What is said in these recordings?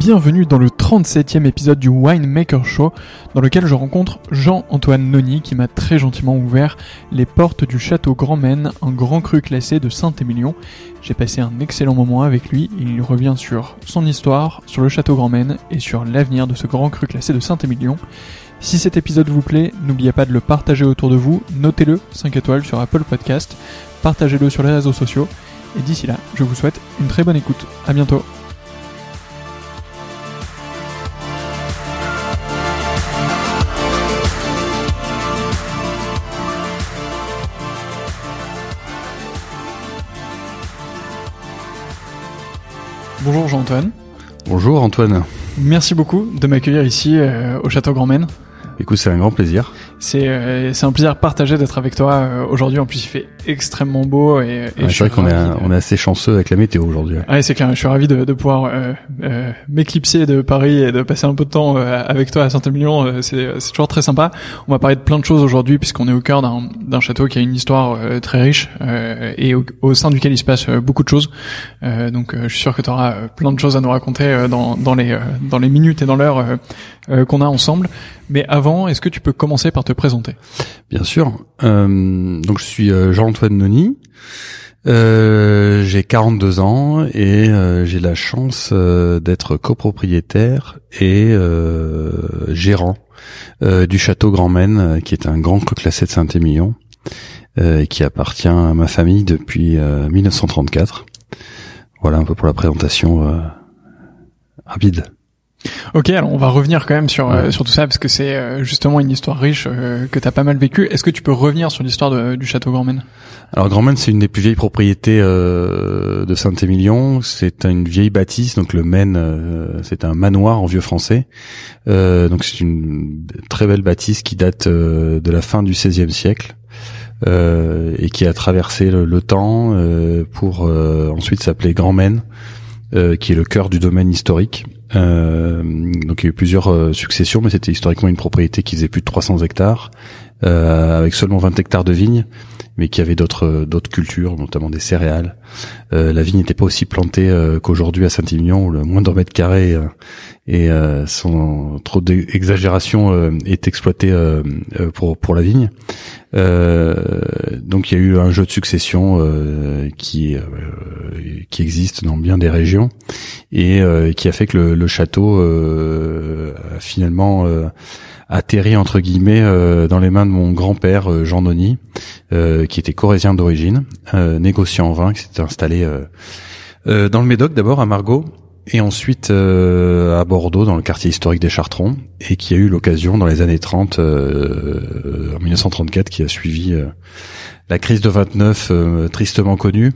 Bienvenue dans le 37e épisode du Winemaker Show, dans lequel je rencontre Jean-Antoine Noni qui m'a très gentiment ouvert les portes du château Grand Maine, un grand cru classé de Saint-Émilion. J'ai passé un excellent moment avec lui il revient sur son histoire, sur le château Grand Maine et sur l'avenir de ce grand cru classé de Saint-Émilion. Si cet épisode vous plaît, n'oubliez pas de le partager autour de vous, notez-le 5 étoiles sur Apple Podcast, partagez-le sur les réseaux sociaux, et d'ici là, je vous souhaite une très bonne écoute. À bientôt. Bonjour Jean-Antoine. Bonjour Antoine. Merci beaucoup de m'accueillir ici euh, au Château Grand Maine. Écoute, c'est un grand plaisir. C'est euh, un plaisir partagé d'être avec toi euh, aujourd'hui. En plus, il fait extrêmement beau et, et c'est vrai qu'on est on est assez chanceux avec la météo aujourd'hui. Ouais, c'est clair. Je suis ravi de, de pouvoir euh, euh m'éclipser de Paris et de passer un peu de temps avec toi à Saint-Émilion. c'est c'est toujours très sympa. On va parler de plein de choses aujourd'hui puisqu'on est au cœur d'un d'un château qui a une histoire très riche et au, au, sein duquel il se passe beaucoup de choses. donc, je suis sûr que tu auras plein de choses à nous raconter dans dans les dans les minutes et dans l'heure qu'on a ensemble. Mais avant, est-ce que tu peux commencer par te présenter? Bien sûr. Euh, donc je suis euh, Jean-Antoine Noni. Euh, j'ai 42 ans et euh, j'ai la chance d'être copropriétaire et gérant du château Grand Maine, qui est un grand cru classé de Saint-Émilion, qui appartient à ma famille depuis 1934. Voilà un peu pour la présentation rapide. Ok, alors on va revenir quand même sur sur tout ça parce que c'est justement une histoire riche que tu as pas mal vécu. Est-ce que tu peux revenir sur l'histoire du château Grandmaine? Alors Grandmaine, c'est une des plus vieilles propriétés euh, de Saint-Émilion. C'est une vieille bâtisse, donc le Maine, euh, c'est un manoir en vieux français. Euh, donc c'est une très belle bâtisse qui date de la fin du XVIe siècle. et qui a traversé le, temps pour ensuite s'appeler Grand Maine, qui est le cœur du domaine historique. Donc il y a eu plusieurs successions, mais c'était historiquement une propriété qui faisait plus de 300 hectares, avec seulement 20 hectares de vignes mais qui avait d'autres d'autres cultures, notamment des céréales. Euh, la vigne n'était pas aussi plantée euh, qu'aujourd'hui à Saint-Émilion, où le moindre mètre carré euh, et sans trop d'exagération est exploité pour pour la vigne. donc il y a eu un jeu de succession qui qui existe dans bien des régions et qui a fait que le, le château a finalement atterri entre guillemets euh, dans les mains de mon grand-père Jean Noni, euh, qui était corésien d'origine, négociant en vin, qui installé dans le Médoc d'abord à Margaux et ensuite à Bordeaux dans le quartier historique des Chartrons et qui a eu l'occasion dans les années 30 en 1934 qui a suivi la crise de 29 tristement connue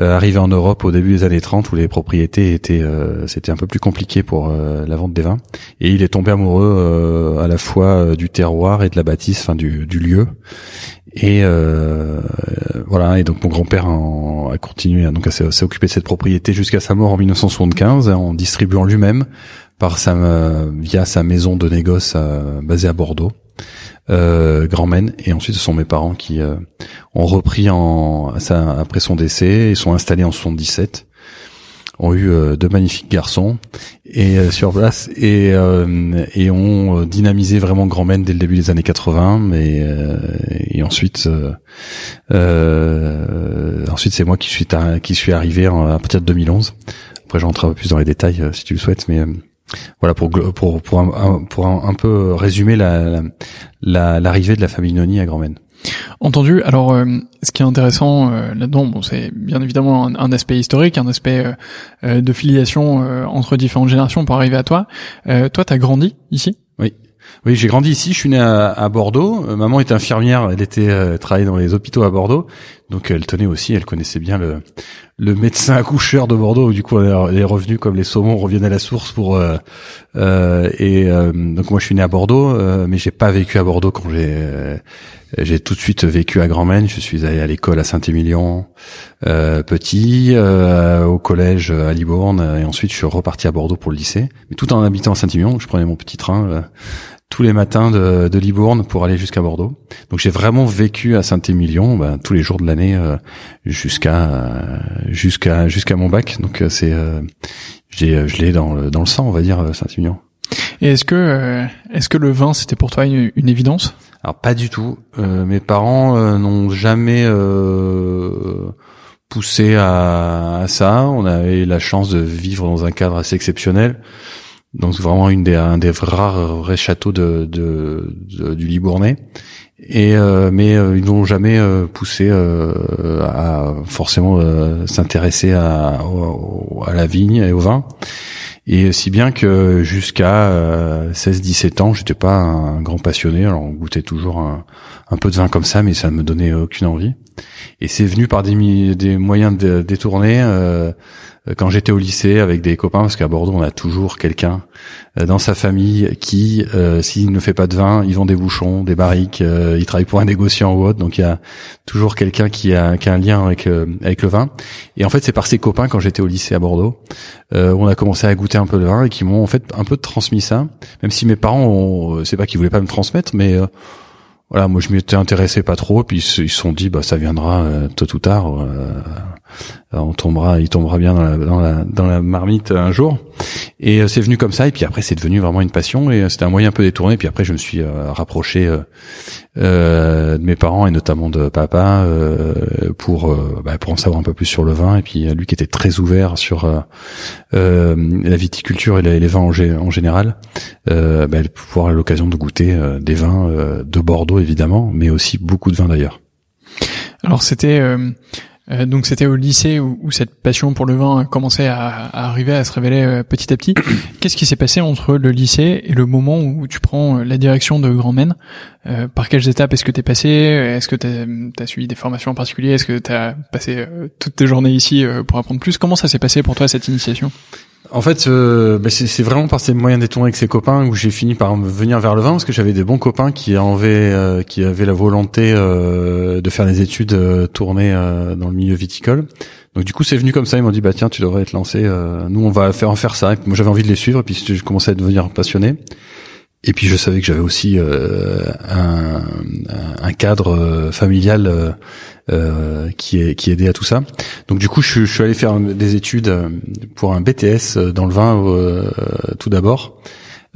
euh, arrivé en Europe au début des années 30 où les propriétés étaient euh, c'était un peu plus compliqué pour euh, la vente des vins. Et il est tombé amoureux à la fois du terroir et de la bâtisse enfin du, lieu. Et voilà. Et donc mon grand-père a continué donc à s'est occupé de cette propriété jusqu'à sa mort en 1975 en distribuant lui-même par sa via sa maison de négoce basée à Bordeaux euh, Grand Maine, et ensuite ce sont mes parents qui euh, ont repris en ça, après son décès et sont installés en 77 ont eu euh, deux magnifiques garçons et euh, sur place et et ont dynamisé vraiment Grand Maine dès le début des années 80 mais et ensuite ensuite c'est moi qui suis qui suis arrivé à partir de 2011 après j'entrerai un peu plus dans les détails si tu le souhaites mais voilà pour pour pour un, pour un, peu résumer la l'arrivée la, de la famille Noni à Grand-Maine. Entendu. Alors, euh, ce qui est intéressant euh, là-dedans, bon, c'est bien évidemment un, aspect historique, un aspect euh, de filiation entre différentes générations pour arriver à toi. toi, t'as grandi ici? Oui. Oui, j'ai grandi ici. Je suis né à, à Bordeaux. maman était infirmière. Elle était travaillée dans les hôpitaux à Bordeaux, donc elle tenait aussi. Elle connaissait bien le le médecin accoucheur de Bordeaux, du coup les revenus comme les saumons reviennent à la source pour euh, euh, et euh, donc moi je suis né à Bordeaux, euh, mais j'ai pas vécu à Bordeaux quand j'ai euh, j'ai tout de suite vécu à Grand Maine. Je suis allé à l'école à Saint-Émilion petit, au collège à Libourne et ensuite je suis reparti à Bordeaux pour le lycée. Mais tout en habitant à Saint-Émilion, je prenais mon petit train tous les matins de, de Libourne pour aller jusqu'à Bordeaux. Donc j'ai vraiment vécu à Saint-Émilion bah, tous les jours de l'année euh, jusqu'à euh, jusqu'à jusqu'à mon bac. Donc euh, c'est j'ai je l'ai dans le dans le sang, on va dire Saint-Émilion. Et est-ce que est-ce que le vin c'était pour toi une, une évidence? Alors pas du tout. mes parents n'ont jamais poussé à, à, ça. On avait la chance de vivre dans un cadre assez exceptionnel. Donc vraiment une des, un des rares vrais châteaux de, du Libournais. Et euh, mais euh, ils n'ont jamais euh, poussé à forcément s'intéresser à, la vigne et au vin. Et si bien que jusqu'à 16-17 ans, j'étais pas un grand passionné. Alors on goûtait toujours un, peu de vin comme ça, mais ça ne me donnait aucune envie. Et c'est venu par des, des moyens détournés. Euh, euh, quand j'étais au lycée avec des copains, parce qu'à Bordeaux on a toujours quelqu'un euh, dans sa famille qui, euh, s'il ne fait pas de vin, il vend des bouchons, des barriques, il travaille pour un négociant ou autre, donc il y a toujours quelqu'un qui a, qui a un lien avec avec le vin. Et en fait c'est par ses copains quand j'étais au lycée à Bordeaux, on a commencé à goûter un peu de vin et qui m'ont en fait un peu transmis ça, même si mes parents, c'est pas qu'ils voulaient pas me transmettre, mais voilà, moi je m'y étais intéressé pas trop, puis ils se sont dit bah ça viendra tôt ou tard. Euh, on tombera, il tombera bien dans la, dans la, dans la marmite un jour. Et euh, c'est venu comme ça. Et puis après, c'est devenu vraiment une passion. Et euh, c'était un moyen un peu détourné. Puis après, je me suis rapproché de mes parents et notamment de papa pour bah, pour en savoir un peu plus sur le vin. Et puis lui qui était très ouvert sur la viticulture et les, vins en, en général, bah, pouvoir l'occasion de goûter des vins de Bordeaux évidemment, mais aussi beaucoup de vins d'ailleurs. Alors c'était Euh, donc c'était au lycée où, où, cette passion pour le vin commençait à, à arriver, à se révéler euh, petit à petit. Qu'est-ce qui s'est passé entre le lycée et le moment où tu prends la direction de Grand Men euh, Par quelles étapes est-ce que tu es passé? Est-ce que tu as, suivi des formations en particulier? Est-ce que tu as passé toutes tes journées ici pour apprendre plus? Comment ça s'est passé pour toi cette initiation? En fait, euh, bah, c'est vraiment par ces moyens détournés avec ses copains où j'ai fini par venir vers le vin parce que j'avais des bons copains qui avaient euh, qui avaient la volonté euh, de faire des études euh, tournées dans le milieu viticole. Donc du coup, c'est venu comme ça. Ils m'ont dit bah tiens, tu devrais être lancé. nous, on va faire en faire ça. Moi, j'avais envie de les suivre. Et puis, je commençais à devenir passionné. Et puis je savais que j'avais aussi un, un, cadre familial euh, qui est qui aidait à tout ça. Donc du coup, je, je, suis allé faire des études euh, pour un BTS euh, dans le vin euh, tout d'abord,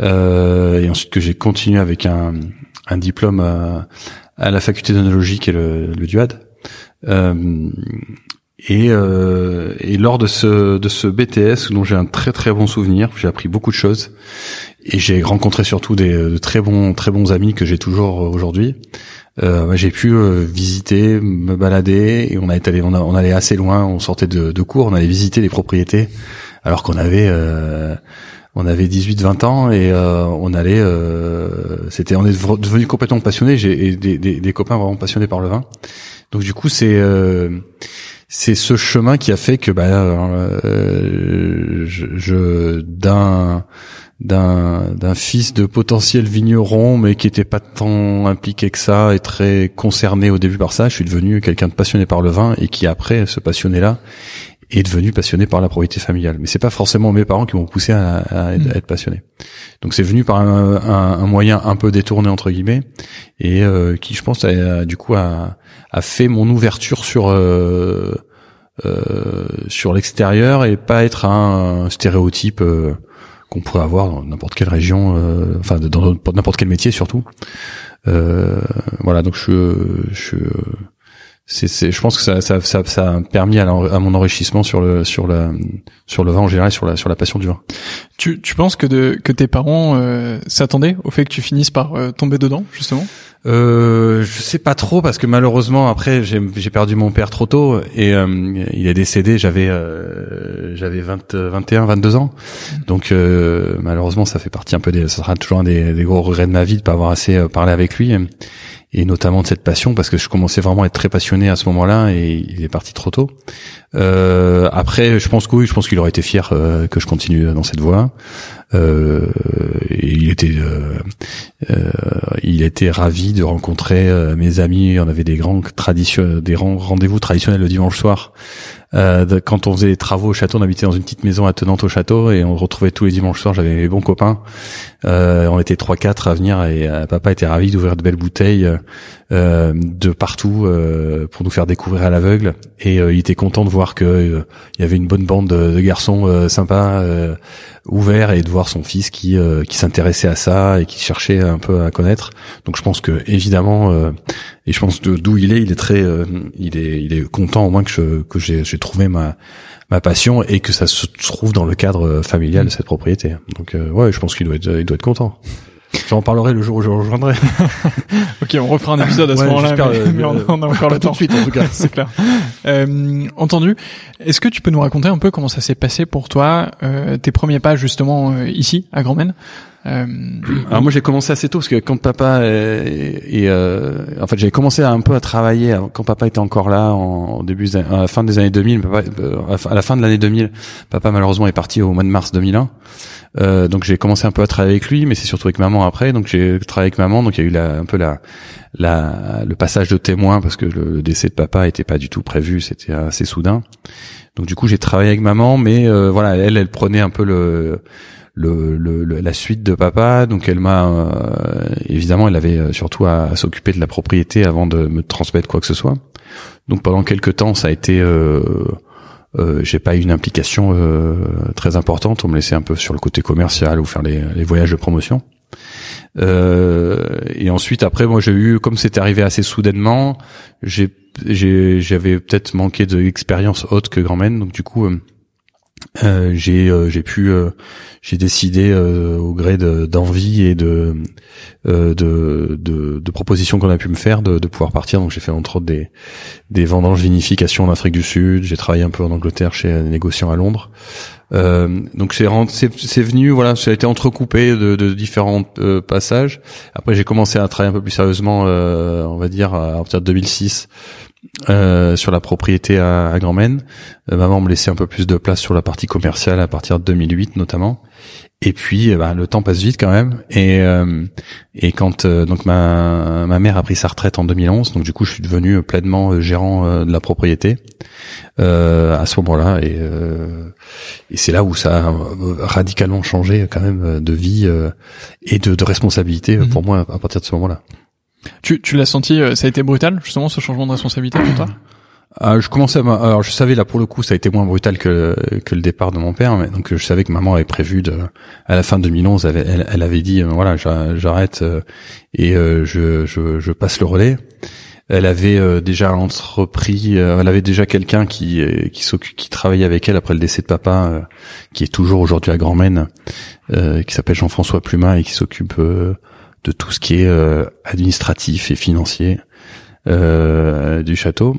euh, et ensuite que j'ai continué avec un, un diplôme à, à la faculté d'onologie qui est le, le DUAD. Et, et lors de ce de ce BTS dont j'ai un très très bon souvenir, j'ai appris beaucoup de choses. Et j'ai rencontré surtout des de très bons très bons amis que j'ai toujours aujourd'hui. Euh, j'ai pu euh, visiter, me balader et on a été on, on allait assez loin, on sortait de, de, cours, on allait visiter les propriétés alors qu'on avait euh, on avait 18-20 ans et euh, on allait c'était on est devenu complètement passionné j'ai des, des, des, copains vraiment passionnés par le vin. Donc du coup c'est c'est ce chemin qui a fait que bah je, je d'un d'un d'un fils de potentiel vigneron mais qui était pas tant impliqué que ça et très concerné au début par ça je suis devenu quelqu'un de passionné par le vin et qui après ce passionné là est devenu passionné par la propriété familiale. Mais c'est pas forcément mes parents qui m'ont poussé à, à, être, passionné. Donc c'est venu par un, un, moyen un peu détourné entre guillemets et euh, qui je pense a, du coup a, a fait mon ouverture sur euh, euh, sur l'extérieur et pas être un, stéréotype euh, qu'on pourrait avoir dans n'importe quelle région, enfin dans n'importe quel métier surtout. Voilà, donc je, je c'est, je pense que ça, ça, ça, ça a permis à, à, mon enrichissement sur le, sur la, sur le vin en général, sur la, sur la passion du vin. Tu, tu penses que de, que tes parents euh, s'attendaient au fait que tu finisses par euh, tomber dedans, justement? Euh, je sais pas trop parce que malheureusement après j'ai perdu mon père trop tôt et euh, il est décédé. J'avais euh, j'avais 20 21 22 ans. Donc euh, malheureusement ça fait partie un peu des ça sera toujours un des, des, gros regrets de ma vie de pas avoir assez euh, parlé avec lui et notamment de cette passion parce que je commençais vraiment à être très passionné à ce moment-là et il est parti trop tôt. Euh, après, je pense que oui, je pense qu'il aurait été fier euh, que je continue dans cette voie. Euh, il était, euh, euh, il était ravi de rencontrer mes amis. On avait des grands rendez-vous traditionnels le dimanche soir euh, quand on faisait des travaux au château, on habitait dans une petite maison attenante au château et on retrouvait tous les dimanches soirs. J'avais mes bons copains. Euh, on était trois quatre à venir et euh, papa était ravi d'ouvrir de belles bouteilles euh, de partout euh, pour nous faire découvrir à l'aveugle. Et il était content de voir que il y avait une bonne bande de, de garçons sympas ouverts et de voir son fils qui qui s'intéressait à ça et qui cherchait un peu à connaître. Donc je pense que évidemment et je pense d'où il est, il est très il est il est content au moins que je que j'ai trouvé ma ma passion et que ça se trouve dans le cadre euh, familial de cette propriété. Donc euh, ouais, je pense qu'il doit être il doit être content. J'en parlerai le jour où je rejoindrai. ok, on refera un épisode à ce moment-là, mais, euh, on, a encore le temps. Tout de suite, en tout cas. C'est clair. Euh, entendu. Est-ce que tu peux nous raconter un peu comment ça s'est passé pour toi, euh, tes premiers pas justement ici à Grand euh, Alors moi j'ai commencé assez tôt parce que quand papa et euh, en fait j'avais commencé un peu à travailler quand papa était encore là en, début à la fin des années 2000 papa, euh, à la fin de l'année 2000 papa malheureusement est parti au mois de mars 2001 euh, donc j'ai commencé un peu à travailler avec lui mais c'est surtout avec maman après donc j'ai travaillé avec maman donc il y a eu la, un peu la, la le passage de témoin parce que le, décès de papa était pas du tout prévu c'était assez soudain donc du coup j'ai travaillé avec maman mais euh, voilà elle elle prenait un peu le le, la suite de papa. Donc elle m'a euh, évidemment, elle avait euh, surtout à, s'occuper de la propriété avant de me transmettre quoi que ce soit. Donc pendant quelques temps, ça a été, euh, euh j'ai pas eu une implication très importante. On me laissait un peu sur le côté commercial ou faire les, les voyages de promotion. et ensuite, après, moi, j'ai eu, comme c'était arrivé assez soudainement, j'ai, j'avais peut-être manqué d'expérience haute que Grand Men, donc du coup euh, j'ai euh, j'ai pu euh, j'ai décidé au gré d'envie et de, de, de de propositions qu'on a pu me faire de, de pouvoir partir. Donc j'ai fait entre autres des des vendanges vinification en Afrique du Sud. J'ai travaillé un peu en Angleterre chez un négociant à Londres. Donc c'est c'est venu voilà ça a été entrecoupé de, de différents passages. Après j'ai commencé à travailler un peu plus sérieusement on va dire à partir de 2006 euh, sur la propriété à, à Grand Maine. Euh, maman me laissait un peu plus de place sur la partie commerciale à partir de 2008 notamment. Et puis, bah, le temps passe vite quand même. Et et quand donc ma ma mère a pris sa retraite en 2011, donc du coup, je suis devenu pleinement gérant de la propriété à ce moment-là. Et et c'est là où ça a radicalement changé quand même de vie et de, de responsabilité mm-hmm. pour moi à partir de ce moment-là. Tu, tu l'as senti, euh, ça a été brutal justement ce changement de responsabilité pour toi ah, je commençais à alors je savais là pour le coup ça a été moins brutal que que le départ de mon père mais donc je savais que maman avait prévu de à la fin de 2011 elle, elle, avait dit euh, voilà j'arrête euh, et je, je, je passe le relais. Elle avait déjà entrepris elle avait déjà quelqu'un qui qui qui travaillait avec elle après le décès de papa qui est toujours aujourd'hui à Grand Maine qui s'appelle Jean-François Plumat et qui s'occupe de tout ce qui est euh, administratif et financier euh, du château.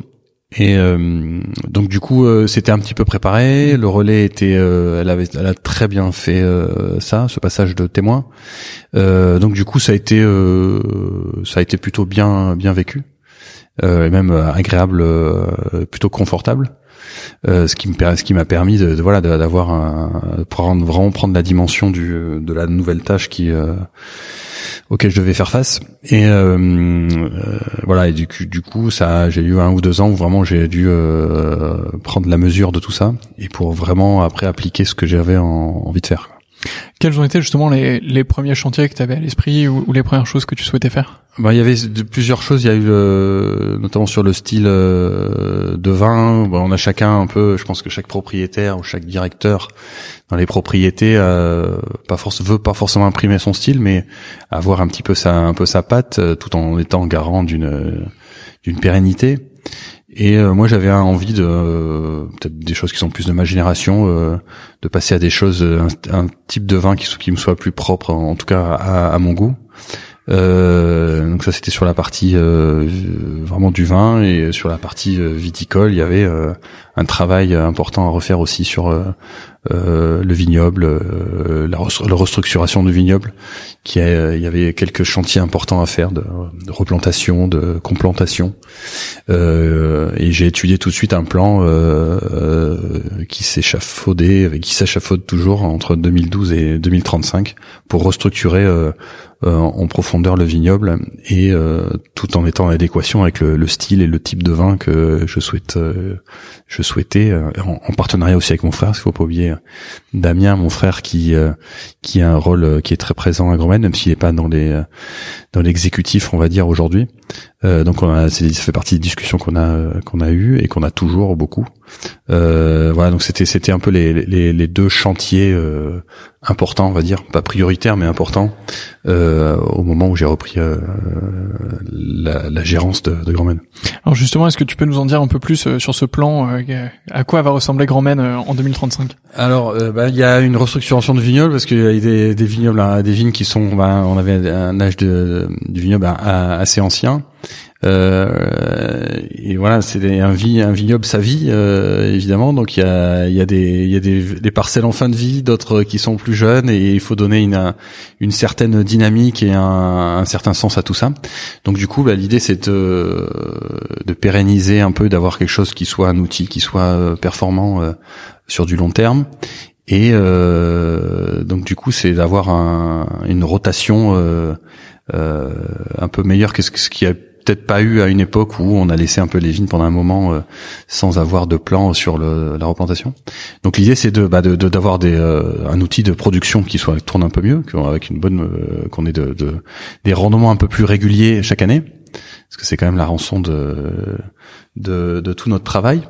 Et euh, donc du coup, c'était un petit peu préparé. Le relais était, elle avait, elle a très bien fait ça, ce passage de témoin. donc du coup, ça a été, ça a été plutôt bien, bien vécu, et même agréable, plutôt confortable. Ce qui me ce qui m'a permis de, de voilà d'avoir prendre vraiment prendre la dimension du de la nouvelle tâche qui auquel je devais faire face. Et euh, euh, voilà, et du coup, du coup, ça, j'ai eu un ou deux ans où vraiment j'ai dû euh, prendre la mesure de tout ça et pour vraiment après appliquer ce que j'avais envie de faire. Quels ont été justement les, les premiers chantiers que tu avais à l'esprit ou, les premières choses que tu souhaitais faire? Bah, il y avait plusieurs choses. Il y a eu notamment sur le style euh, de vin. Bah, on a chacun un peu. Je pense que chaque propriétaire ou chaque directeur dans les propriétés euh, pas force veut pas forcément imprimer son style, mais avoir un petit peu sa un peu sa patte, euh, tout en étant garant d'une d'une pérennité. Et euh, moi, j'avais envie de peut-être des choses qui sont plus de ma génération, euh, de passer à des choses, un, type de vin qui, me soit plus propre, en tout cas à, à mon goût. Euh, donc ça c'était sur la partie euh, vraiment du vin et sur la partie euh, viticole il y avait un travail important à refaire aussi sur le vignoble, la, restructuration du vignoble, qui il y avait quelques chantiers importants à faire de, replantation, de complantation, et j'ai étudié tout de suite un plan qui s'échafaudait, qui s'échafaude toujours entre 2012 et 2035 pour restructurer euh, en profondeur le vignoble et euh, tout en étant en adéquation avec le, style et le type de vin que je souhaite euh, je souhaitais en, partenariat aussi avec mon frère parce qu'il faut pas oublier Damien mon frère qui qui a un rôle qui est très présent à Gromène même s'il n'est pas dans les dans l'exécutif on va dire aujourd'hui. Donc on a ça fait partie des discussions qu'on a qu'on a eu et qu'on a toujours beaucoup. Voilà donc c'était c'était un peu les, les, les deux chantiers important, on va dire, pas prioritaire mais important, euh, au moment où j'ai repris euh, la, la, gérance de, de Grand Alors justement, est-ce que tu peux nous en dire un peu plus euh, sur ce plan À quoi va ressembler Grand en 2035 Alors, bah, il y a une restructuration de vignobles parce qu'il y a des, vignobles, hein, des vignes qui sont, bah, on avait un âge de, du vignoble assez ancien. Euh, et voilà, c'est un, un vignoble sa vie euh, évidemment. Donc il y a, il y a des, il y a des, parcelles en fin de vie, d'autres qui sont plus jeunes, et il faut donner une, une certaine dynamique et un, un certain sens à tout ça. Donc du coup, bah, l'idée c'est de, de pérenniser un peu, d'avoir quelque chose qui soit un outil, qui soit euh, performant euh, sur du long terme. Et euh, donc du coup, c'est d'avoir un, une rotation euh, un peu meilleure que ce, ce qui a peut-être pas eu à une époque où on a laissé un peu les vignes pendant un moment euh, sans avoir de plan sur le, la replantation. Donc l'idée c'est de bah, d'avoir des euh, un outil de production qui soit tourne un peu mieux, avec une bonne euh, qu'on ait de, de, des rendements un peu plus réguliers chaque année. Parce que c'est quand même la rançon de tout notre travail.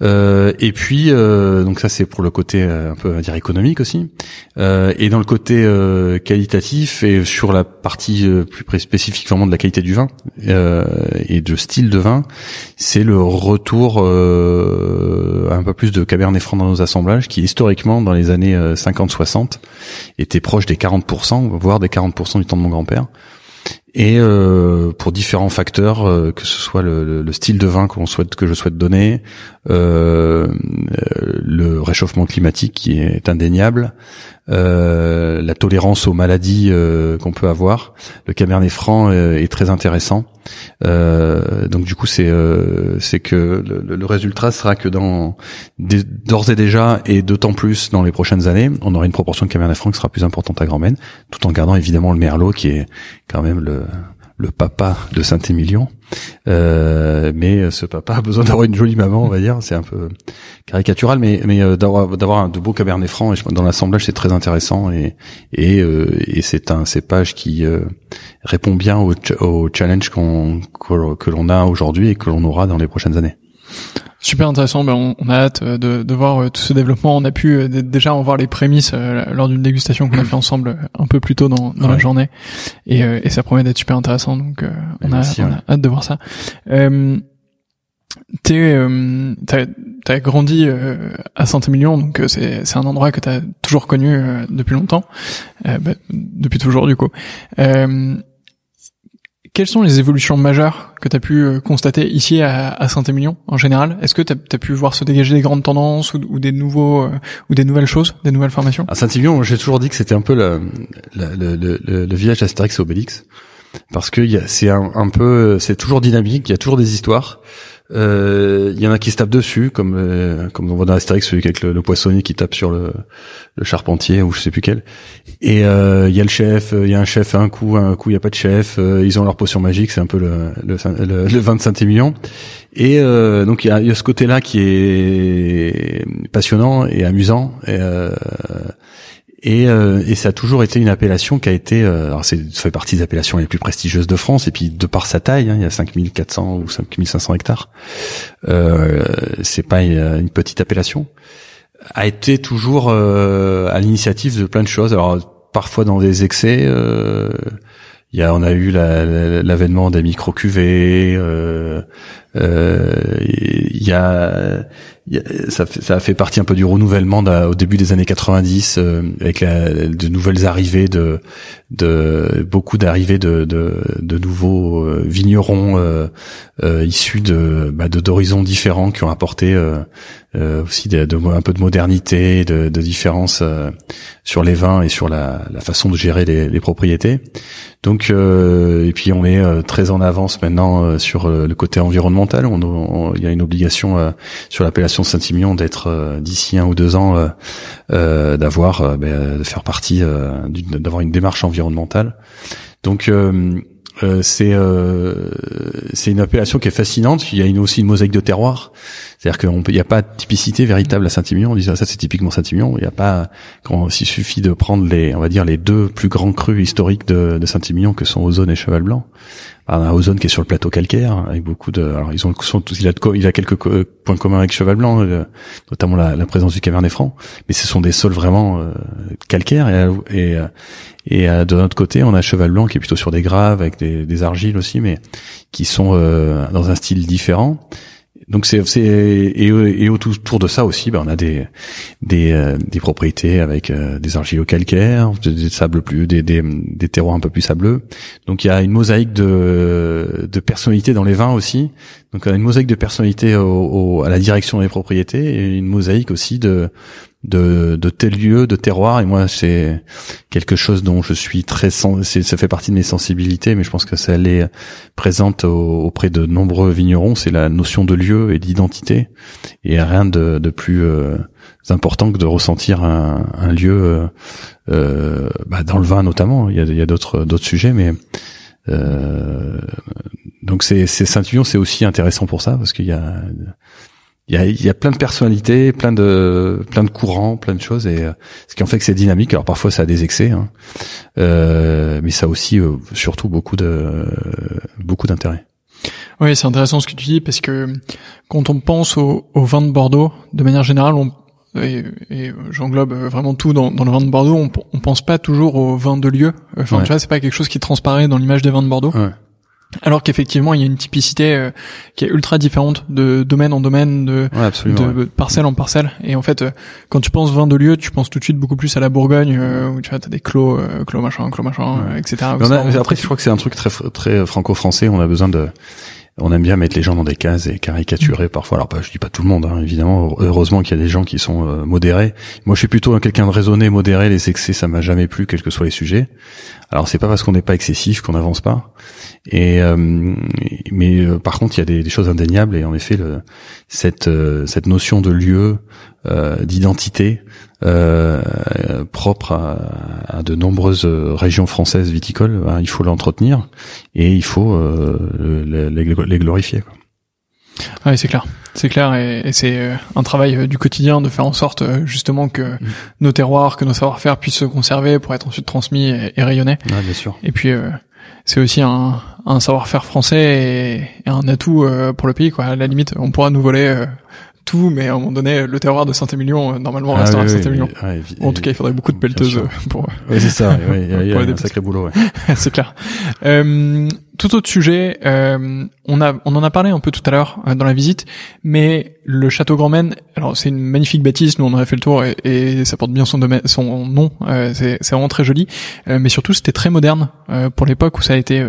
Euh, et puis euh, donc ça c'est pour le côté euh, un peu on dire économique aussi. Et dans le côté qualitatif et sur la partie plus spécifiquement de la qualité du vin et de style de vin, c'est le retour un peu plus de Cabernet Franc dans nos assemblages qui historiquement dans les années 50-60 était proche des 40%, voire des 40% du temps de mon grand-père et euh, pour différents facteurs, euh, que ce soit le, le, style de vin qu'on souhaite que je souhaite donner, euh, le réchauffement climatique qui est indéniable, euh, la tolérance aux maladies euh, qu'on peut avoir. Le Cabernet Franc euh, est très intéressant. donc du coup, c'est c'est que le, le, résultat sera que dans d'ores et déjà et d'autant plus dans les prochaines années, on aura une proportion de Cabernet Franc qui sera plus importante à Grand Maine, tout en gardant évidemment le Merlot qui est quand même le le papa de Saint-Émilion. Euh, mais ce papa a besoin d'avoir une jolie maman, on va dire. C'est un peu caricatural, mais mais euh, d'avoir d'avoir de beaux cabernets francs dans l'assemblage, c'est très intéressant et et, euh, et c'est un cépage qui euh, répond bien au, au challenge qu'on que l'on a aujourd'hui et que l'on aura dans les prochaines années. Super intéressant. Ben on, on, a hâte euh, de, de, voir euh, tout ce développement. On a pu euh, déjà en voir les prémices lors d'une dégustation qu'on a fait ensemble un peu plus tôt dans, dans la journée, et, et, ça promet d'être super intéressant. Donc on, a, on a, hâte de voir ça. Euh, t'as as grandi à Saint-Émilion, donc c'est c'est un endroit que t'as toujours connu depuis longtemps, bah, depuis toujours du coup. Quelles sont les évolutions majeures que tu as pu euh, constater ici à, Saint-Émilion en général? Est-ce que tu as, pu voir se dégager des grandes tendances ou, des nouveaux euh, ou des nouvelles choses, des nouvelles formations? À Saint-Émilion, j'ai toujours dit que c'était un peu le, le, le, le village d'Astérix et Obélix. Parce que c'est un, un, peu, c'est toujours dynamique, il y a toujours des histoires. Euh, il y en a qui se tapent dessus, comme euh, comme on voit dans Astérix, celui avec le, poissonnier qui tape sur le, le, charpentier ou je sais plus quel. Et euh, il y a le chef, il y a un chef un coup, un coup il y a pas de chef. ils ont leur potion magique, c'est un peu le le, le, le 25 millions. Et donc il y a, y a, ce côté-là qui est passionnant et amusant. Et, et, euh, et, ça a toujours été une appellation qui a été, euh, alors c'est fait partie des appellations les plus prestigieuses de France, et puis de par sa taille, hein, il y a 5400 ou 5500 hectares, euh, c'est pas une petite appellation, a été toujours euh, à l'initiative de plein de choses. Alors parfois dans des excès, euh, il y a, on a eu l'avènement des micro cuvées, euh, il y a ça, fait, ça a fait partie un peu du renouvellement au début des années 90 euh, avec la, de nouvelles arrivées de, de beaucoup d'arrivées de, de, de, nouveaux euh, vignerons euh, euh, issus de bah, d'horizons différents qui ont apporté aussi de, un peu de modernité, de, de différence sur les vins et sur la, la façon de gérer les, les propriétés. Donc et puis on est très en avance maintenant sur le côté environnemental. On, il y a une obligation sur l'appellation Saint-Imion d'être d'ici un ou deux ans d'avoir ben, de faire partie d'avoir une démarche environnementale environnementale. Donc euh, c'est euh, c'est une appellation qui est fascinante. Il y a une, aussi une mosaïque de terroir. C'est-à-dire qu'il n'y a pas de typicité véritable à Saint-Émilion. On dit ça, ça c'est typiquement Saint-Émilion. Il n'y a pas quand il suffit de prendre les on va dire les deux plus grands crus historiques de, Saint-Émilion que sont Ozone et Cheval Blanc Ozone qui est sur le plateau calcaire avec beaucoup de alors ils ont sont il a il a quelques points communs avec Cheval Blanc euh, notamment la, la, présence du Cabernet Franc mais ce sont des sols vraiment euh, calcaires et et, et de notre côté on a Cheval Blanc qui est plutôt sur des graves avec des, des argiles aussi mais qui sont euh, dans un style différent donc c'est et, et autour de ça aussi, ben on a des des, euh, des propriétés avec euh, des argiles calcaires, des, des sables plus des, des des terroirs un peu plus sableux. Donc il y a une mosaïque de de personnalités dans les vins aussi. Donc on a une mosaïque de personnalités au, à la direction des propriétés et une mosaïque aussi de de, de tels lieux, de terroirs. Et moi, c'est quelque chose dont je suis très, ça fait partie de mes sensibilités, mais je pense que ça l'est présente auprès de nombreux vignerons. C'est la notion de lieu et d'identité. Et rien de, de plus euh, important que de ressentir un, un lieu euh, euh bah, dans le vin notamment. Il y a, a d'autres d'autres sujets, mais euh, donc c'est Saint-Union, c'est aussi intéressant pour ça parce qu'il y a il y a, y a plein de personnalités, plein de plein de courants, plein de choses, et ce qui en fait que c'est dynamique. Alors parfois ça a des excès, hein, mais ça a aussi surtout beaucoup de beaucoup d'intérêt. Oui, c'est intéressant ce que tu dis parce que quand on pense au, au vin de Bordeaux, de manière générale, on, et, et j'englobe vraiment tout dans, dans, le vin de Bordeaux, on, on pense pas toujours au vin de lieu. Enfin, tu vois, c'est pas quelque chose qui transparaît dans l'image des vins de Bordeaux. Ouais. Alors qu'effectivement, il y a une typicité euh, qui est ultra différente de domaine en domaine, de, de parcelle en parcelle. Et en fait, euh, quand tu penses vin de lieu, tu penses tout de suite beaucoup plus à la Bourgogne, euh, où tu vois, t'as des clos, clos machin, clos machin, etc. après, je crois que c'est un truc très très franco-français. On a besoin de on aime bien mettre les gens dans des cases et caricaturer parfois. Alors, je dis pas tout le monde, hein, évidemment. Heureusement qu'il y a des gens qui sont euh, modérés. Moi, je suis plutôt quelqu'un de raisonné, modéré. Les excès, ça m'a jamais plu, quels que soient les sujets. Alors, c'est pas parce qu'on n'est pas excessif qu'on n'avance pas. Et euh, mais euh, par contre, il y a des, des, choses indéniables. Et en effet, le, cette cette notion de lieu, d'identité, euh, propre à, à, de nombreuses régions françaises viticoles, ben, il faut l'entretenir et il faut euh, les, les, glorifier. Quoi. Oui, c'est clair, c'est clair, et, et c'est euh, un travail euh, du quotidien de faire en sorte justement que mm. nos terroirs, que nos savoir-faire puissent se conserver pour être ensuite transmis et, et rayonnés. Ouais, bien sûr. Et puis c'est aussi un, un savoir-faire français et, un atout pour le pays. Quoi. À la limite, on pourra nous voler tout, mais à un moment donné, le terroir de Saint-Émilion, euh, normalement, ah restera Saint-Émilion. en tout cas, il faudrait beaucoup de pelleteuses euh, pour. Oui, c'est ça. Oui, il y a, un sacré boulot. Ouais. c'est clair. Euh, tout autre sujet, euh, on a, on en a parlé un peu tout à l'heure dans la visite, mais le château Grand Maine, alors c'est une magnifique bâtisse, nous on en a fait le tour et, et ça porte bien son domaine, son nom, c'est, c'est vraiment très joli, mais surtout c'était très moderne pour l'époque où ça a été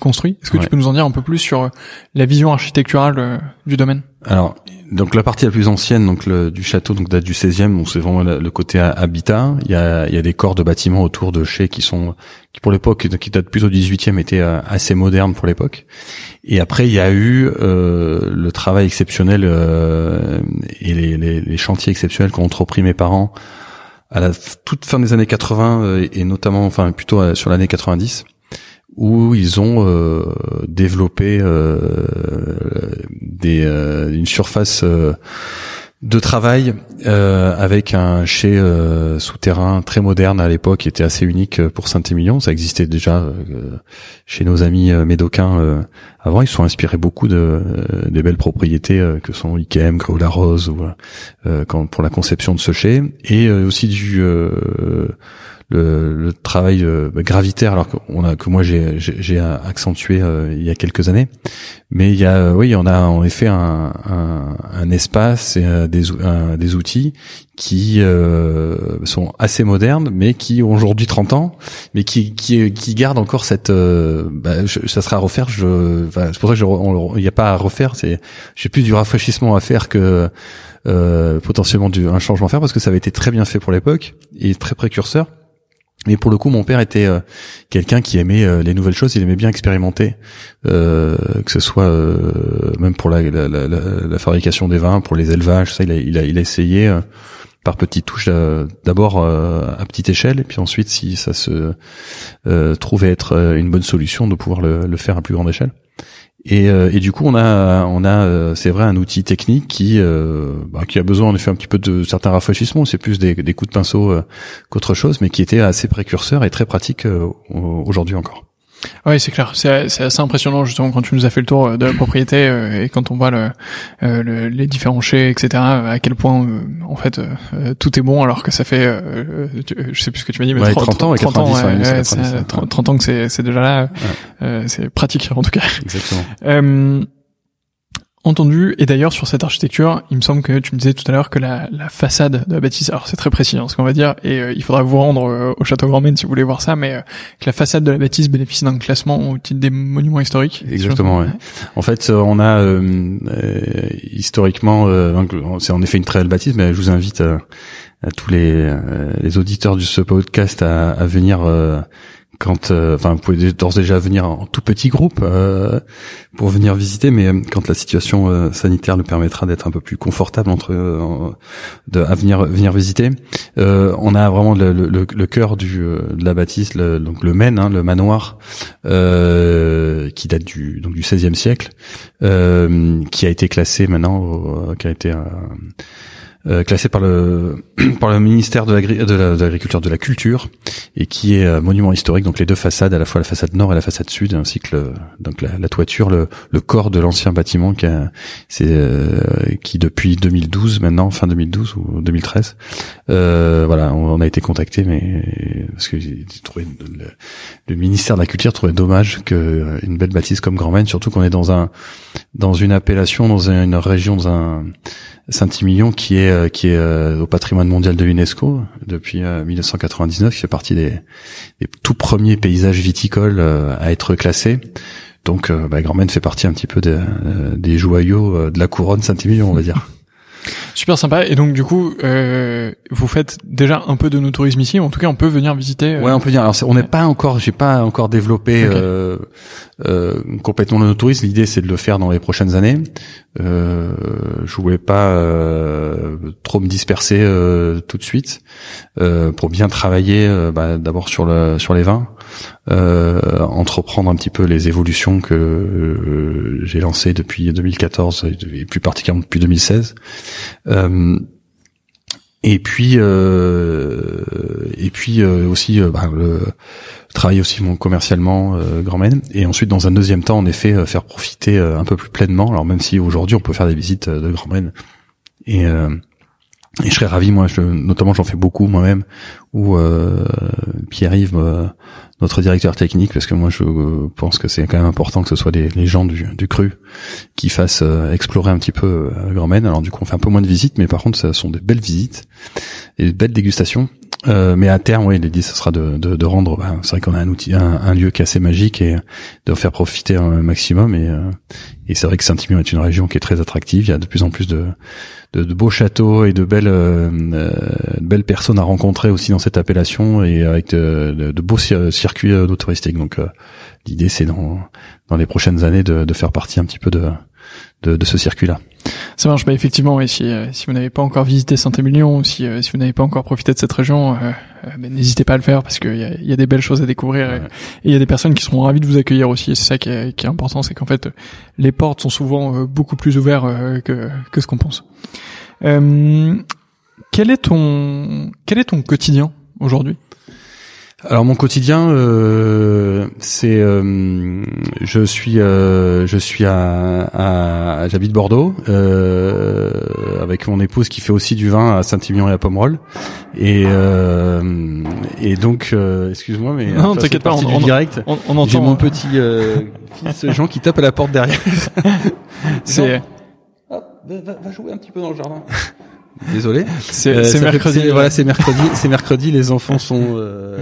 construit. Est-ce que tu peux nous en dire un peu plus sur la vision architecturale du domaine? Alors donc la partie la plus ancienne donc le, du château donc date du 16e donc c'est vraiment le, côté habitat. Il y a il y a des corps de bâtiments autour de chez qui sont qui pour l'époque qui datent plutôt du 18e étaient euh, assez modernes pour l'époque. Et après il y a eu euh, le travail exceptionnel euh, et les, les, les, chantiers exceptionnels qu'ont entrepris mes parents à la toute fin des années 80 euh, et notamment enfin plutôt sur l'année 90 où ils ont euh, développé euh, des, euh, une surface de travail avec un chai souterrain très moderne à l'époque qui était assez unique pour Saint-Émilion. Ça existait déjà chez nos amis médocains avant. Ils sont inspirés beaucoup de des belles propriétés que sont Ikem, Gros la Rose ou, quand, pour la conception de ce chai et aussi du le, le travail euh, gravitaire alors a que moi j'ai accentué euh, il y a quelques années. Mais il y a oui on a en effet un, un, un espace et euh, des des outils qui sont assez modernes mais qui ont aujourd'hui 30 ans mais qui qui qui gardent encore cette bah, ça sera à refaire je c'est pour ça que il n'y a pas à refaire c'est j'ai plus du rafraîchissement à faire que potentiellement du un changement à faire parce que ça avait été très bien fait pour l'époque et très précurseur mais pour le coup, mon père était euh, quelqu'un qui aimait euh, les nouvelles choses. Il aimait bien expérimenter, euh, que ce soit même pour la, fabrication des vins, pour les élevages. Ça, il a essayé par petites touches d'abord à petite échelle, et puis ensuite, si ça se trouvait être une bonne solution, de pouvoir le, le faire à plus grande échelle. Et, euh, et, du coup, on a, on a, euh, c'est vrai, un outil technique qui, euh, bah, qui a besoin en effet un petit peu de certains rafraîchissements. C'est plus des, des, coups de pinceau qu'autre chose, mais qui était assez précurseur et très pratique aujourd'hui encore. Oui, c'est clair. C'est assez impressionnant justement quand tu nous as fait le tour euh, de la propriété euh, et quand on voit le, euh, le, les différents chais, etc. À quel point en fait tout est bon alors que ça fait, je sais plus ce que tu m'as dit, mais ouais, 30, 30, ans, 30 ans, ouais, 30, ans que c'est déjà là. c'est pratique en tout cas. Exactement entendu. Et d'ailleurs, sur cette architecture, il me semble que tu me disais tout à l'heure que la, la, façade de la bâtisse, alors c'est très précis hein, ce qu'on va dire, et euh, il faudra vous rendre euh, au Château Grand Maine si vous voulez voir ça, mais euh, que la façade de la bâtisse bénéficie d'un classement au titre des monuments historiques. Exactement. Ouais. En fait, on a historiquement, c'est en effet une très belle bâtisse, mais je vous invite à tous les, les auditeurs de ce podcast à, à venir quand, euh, enfin, vous pouvez d'ores déjà venir en tout petit groupe euh, pour venir visiter, mais euh, quand la situation sanitaire nous permettra d'être un peu plus confortable entre de, à venir venir visiter, on a vraiment le, le, le cœur du de la bâtisse, le, donc le Maine, hein, le manoir, qui date du donc du XVIe siècle, qui a été classé maintenant, qui a été euh, classé par le par le ministère de l'agriculture de, de, la culture et qui est euh, monument historique. Donc les deux façades à la fois la façade nord et la façade sud ainsi que le, donc la, toiture le, le, corps de l'ancien bâtiment qui c'est euh, qui depuis 2012 maintenant fin 2012 ou 2013 voilà on, a été contacté mais parce que j'ai trouvé le, le, ministère de la culture trouvait dommage que une belle bâtisse comme Grand Maine surtout qu'on est dans un dans une appellation dans une région dans un Saint-Emilion qui est euh, qui est euh, au patrimoine mondial de l'UNESCO depuis 1999, euh, qui fait partie des, des tout premiers paysages viticoles à être classés. Donc, bah, Grand fait partie un petit peu des, des joyaux de la couronne Saint-Emilion, on va dire. Super sympa. Et donc du coup, euh, vous faites déjà un peu de no tourisme ici. En tout cas, on peut venir visiter. Euh... Ouais, on peut venir. Alors, on n'est pas encore, j'ai pas encore développé euh, euh, complètement le tourisme. L'idée, c'est de le faire dans les prochaines années. Euh, je voulais pas euh, trop me disperser euh, tout de suite euh, pour bien travailler bah, d'abord sur le sur les vins, entreprendre un petit peu les évolutions que j'ai lancées depuis 2014 et plus particulièrement depuis 2016. et puis et puis aussi bah, le travailler aussi mon commercialement euh, Grand Maine. Et ensuite dans un deuxième temps en effet euh, faire profiter euh, un peu plus pleinement. Alors même si aujourd'hui on peut faire des visites de Grand Maine. Et et je serais ravi moi je, notamment j'en fais beaucoup moi-même ou Pierre-Yves notre directeur technique parce que moi je pense que c'est quand même important que ce soit les, gens du, du cru qui fassent explorer un petit peu Grand Maine alors du coup on fait un peu moins de visites mais par contre ce sont des belles visites et de belles dégustations euh, mais à terme, oui, l'idée, ce sera de, de, de rendre. Bah, c'est vrai qu'on a un outil, un, lieu qui est assez magique et de faire profiter un maximum. Et, euh, et c'est vrai que Saint-Imion est une région qui est très attractive. Il y a de plus en plus de, de, beaux châteaux et de belles, euh, de belles personnes à rencontrer aussi dans cette appellation et avec de, beaux circuits touristiques. Donc, l'idée, c'est dans, dans les prochaines années de, de faire partie un petit peu de, de, de ce circuit-là. Ça marche. Bah effectivement, oui, si, euh, si vous n'avez pas encore visité Saint-Émilion, si, euh, si vous n'avez pas encore profité de cette région, euh, bah, n'hésitez pas à le faire parce qu'il y a, y a des belles choses à découvrir et il y a des personnes qui seront ravies de vous accueillir aussi. Et c'est ça qui est, qui est important, c'est qu'en fait, les portes sont souvent beaucoup plus ouvertes que, que ce qu'on pense. quel est ton quel est ton quotidien aujourd'hui? Alors mon quotidien, euh, c'est, euh, je suis, euh, je suis à, à j'habite Bordeaux euh, avec mon épouse qui fait aussi du vin à Saint-Émilion et à Pomerol. Et euh, et donc, euh, excuse-moi, mais non, t'inquiète pas, on, direct. On, on J'ai mon petit fils Jean qui tape à la porte derrière. c'est. va, va jouer un petit peu dans le jardin. Désolé. C'est euh, mercredi. voilà, c'est mercredi. c'est mercredi. Les enfants sont euh,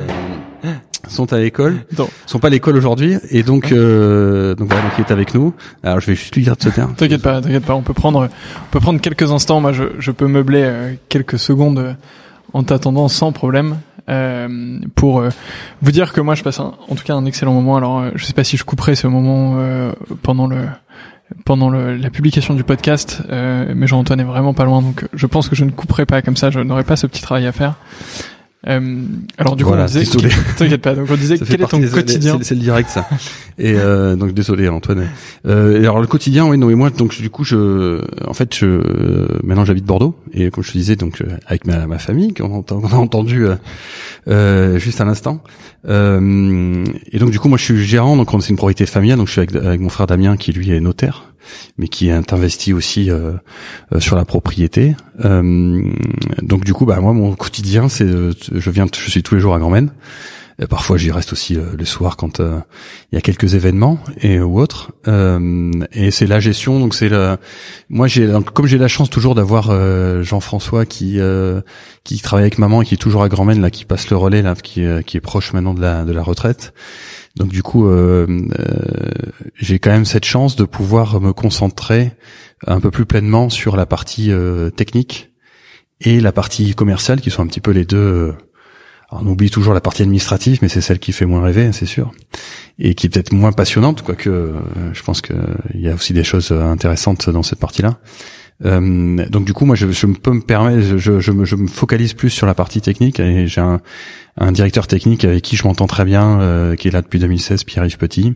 sont à l'école. Sont pas à l'école aujourd'hui et donc euh, donc voilà, donc il est avec nous. Alors je vais juste lui dire de se taire. T'inquiète pas, t'inquiète pas. On peut prendre on peut prendre quelques instants. Moi, je je peux meubler euh, quelques secondes en t'attendant sans problème. Euh, pour euh, vous dire que moi je passe un, en tout cas un excellent moment. Alors je sais pas si je couperai ce moment pendant le pendant le, la publication du podcast, euh, mais Jean-Antoine est vraiment pas loin, donc je pense que je ne couperai pas comme ça, je n'aurai pas ce petit travail à faire. Euh, alors du coup, on disait, t'inquiète pas. Donc on disait quel est ton quotidien C'est le direct ça. et euh, donc désolé Antoine. Euh, alors le quotidien, oui, non et moi donc du coup je, en fait je, maintenant j'habite Bordeaux et comme je te disais donc avec ma, ma famille qu'on a entendu euh, juste à l'instant. Euh, et donc du coup moi je suis gérant donc c'est une propriété familiale donc je suis avec, avec mon frère Damien qui lui est notaire mais qui est investi aussi euh, euh, sur la propriété. Euh, donc du coup, bah moi, mon quotidien, c'est, je viens, je suis tous les jours à Grand Et parfois, j'y reste aussi le soir quand il y a quelques événements et ou autres. et c'est la gestion, donc c'est le. Moi, j'ai comme j'ai la chance toujours d'avoir Jean-François qui qui travaille avec maman et qui est toujours à Grand là, qui passe le relais là, qui qui est proche maintenant de la de la retraite. Donc du coup, euh, euh, j'ai quand même cette chance de pouvoir me concentrer un peu plus pleinement sur la partie euh, technique et la partie commerciale, qui sont un petit peu les deux on oublie toujours la partie administrative, mais c'est celle qui fait moins rêver, c'est sûr, et qui est peut-être moins passionnante, quoique je pense qu'il y a aussi des choses intéressantes dans cette partie-là. Euh, donc du coup, moi, je, je peux me permettre, je, je, me, je, me, focalise plus sur la partie technique et j'ai un, un, directeur technique avec qui je m'entends très bien, euh, qui est là depuis 2016, Pierre-Yves Petit.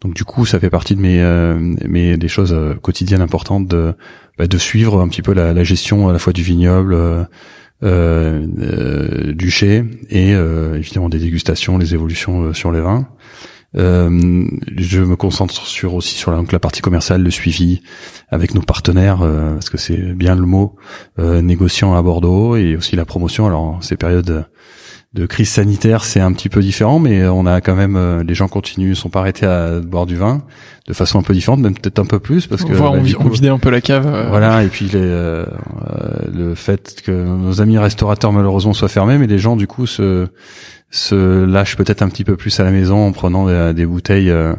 Donc du coup, ça fait partie de mes, euh, mes des choses euh, quotidiennes importantes de, bah, de suivre un petit peu la, la, gestion à la fois du vignoble. Euh, euh, du chai et évidemment des dégustations, les évolutions sur les vins. Euh, je me concentre sur aussi sur la, donc la partie commerciale, le suivi avec nos partenaires, euh, parce que c'est bien le mot, euh, négociant à Bordeaux et aussi la promotion. Alors ces périodes de crise sanitaire, c'est un petit peu différent, mais on a quand même euh, les gens continuent, sont pas arrêtés à boire du vin de façon un peu différente, même peut-être un peu plus parce que bah, on, on vidait un peu la cave. Voilà, et puis les, le fait que nos amis restaurateurs malheureusement soient fermés, mais les gens du coup se se lâche peut-être un petit peu plus à la maison en prenant des, bouteilles, euh,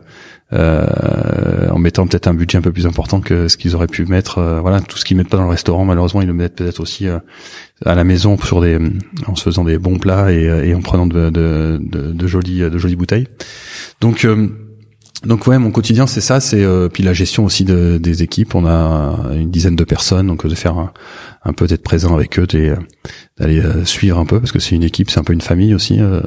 euh, en mettant peut-être un budget un peu plus important que ce qu'ils auraient pu mettre. Euh, voilà, tout ce qu'ils mettent pas dans le restaurant, malheureusement, ils le mettent peut-être aussi à la maison sur des, en se faisant des bons plats et, et en prenant de, de, de, de, jolies, de jolies bouteilles. Donc donc ouais, mon quotidien c'est ça, c'est euh, puis la gestion aussi de, des équipes. On a une dizaine de personnes, donc de faire un, peu d'être présent avec eux, d'aller euh, suivre un peu parce que c'est une équipe, c'est un peu une famille aussi. Euh,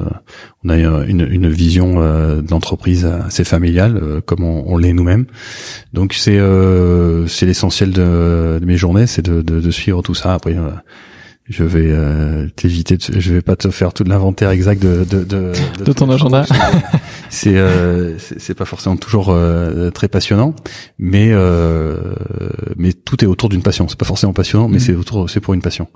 on a une, vision d'entreprise assez familiale, comme on, on l'est nous-mêmes. Donc c'est c'est l'essentiel de, de, mes journées, c'est de, de, de, suivre tout ça. Après je vais euh, t'éviter, je vais pas te faire tout l'inventaire exact de de, de, de, ton agenda. C'est euh, c'est pas forcément toujours euh, très passionnant, mais euh, mais tout est autour d'une passion. C'est pas forcément passionnant, mais mm. c'est autour, c'est pour une passion.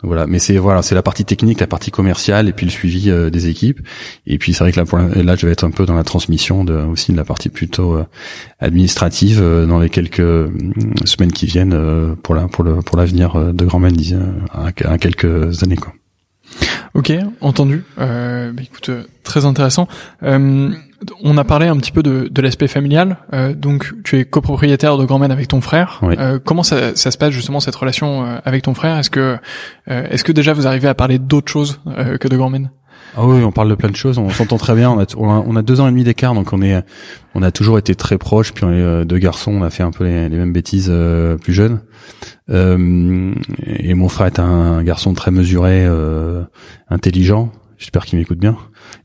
Donc voilà, mais c'est voilà, c'est la partie technique, la partie commerciale et puis le suivi euh, des équipes. Et puis c'est vrai que là, pour, là, je vais être un peu dans la transmission de aussi de la partie plutôt euh, administrative dans les quelques semaines qui viennent pour la pour le pour l'avenir de Grand Man à, à quelques années quoi. Ok, entendu. Euh, bah, écoute, euh, très intéressant. Euh, on a parlé un petit peu de, de l'aspect familial. Euh, donc, tu es copropriétaire de Grandman avec ton frère. Euh, comment ça, ça, se passe justement cette relation euh, avec ton frère? Est-ce que, est-ce que déjà vous arrivez à parler d'autre chose que de Grandman ah oui, on parle de plein de choses. On s'entend très bien. On a, deux ans et demi d'écart, donc on est, on a toujours été très proches. Puis on est deux garçons, on a fait un peu les, mêmes bêtises plus jeunes. Euh, et mon frère est un garçon très mesuré, euh, intelligent. J'espère qu'il m'écoute bien.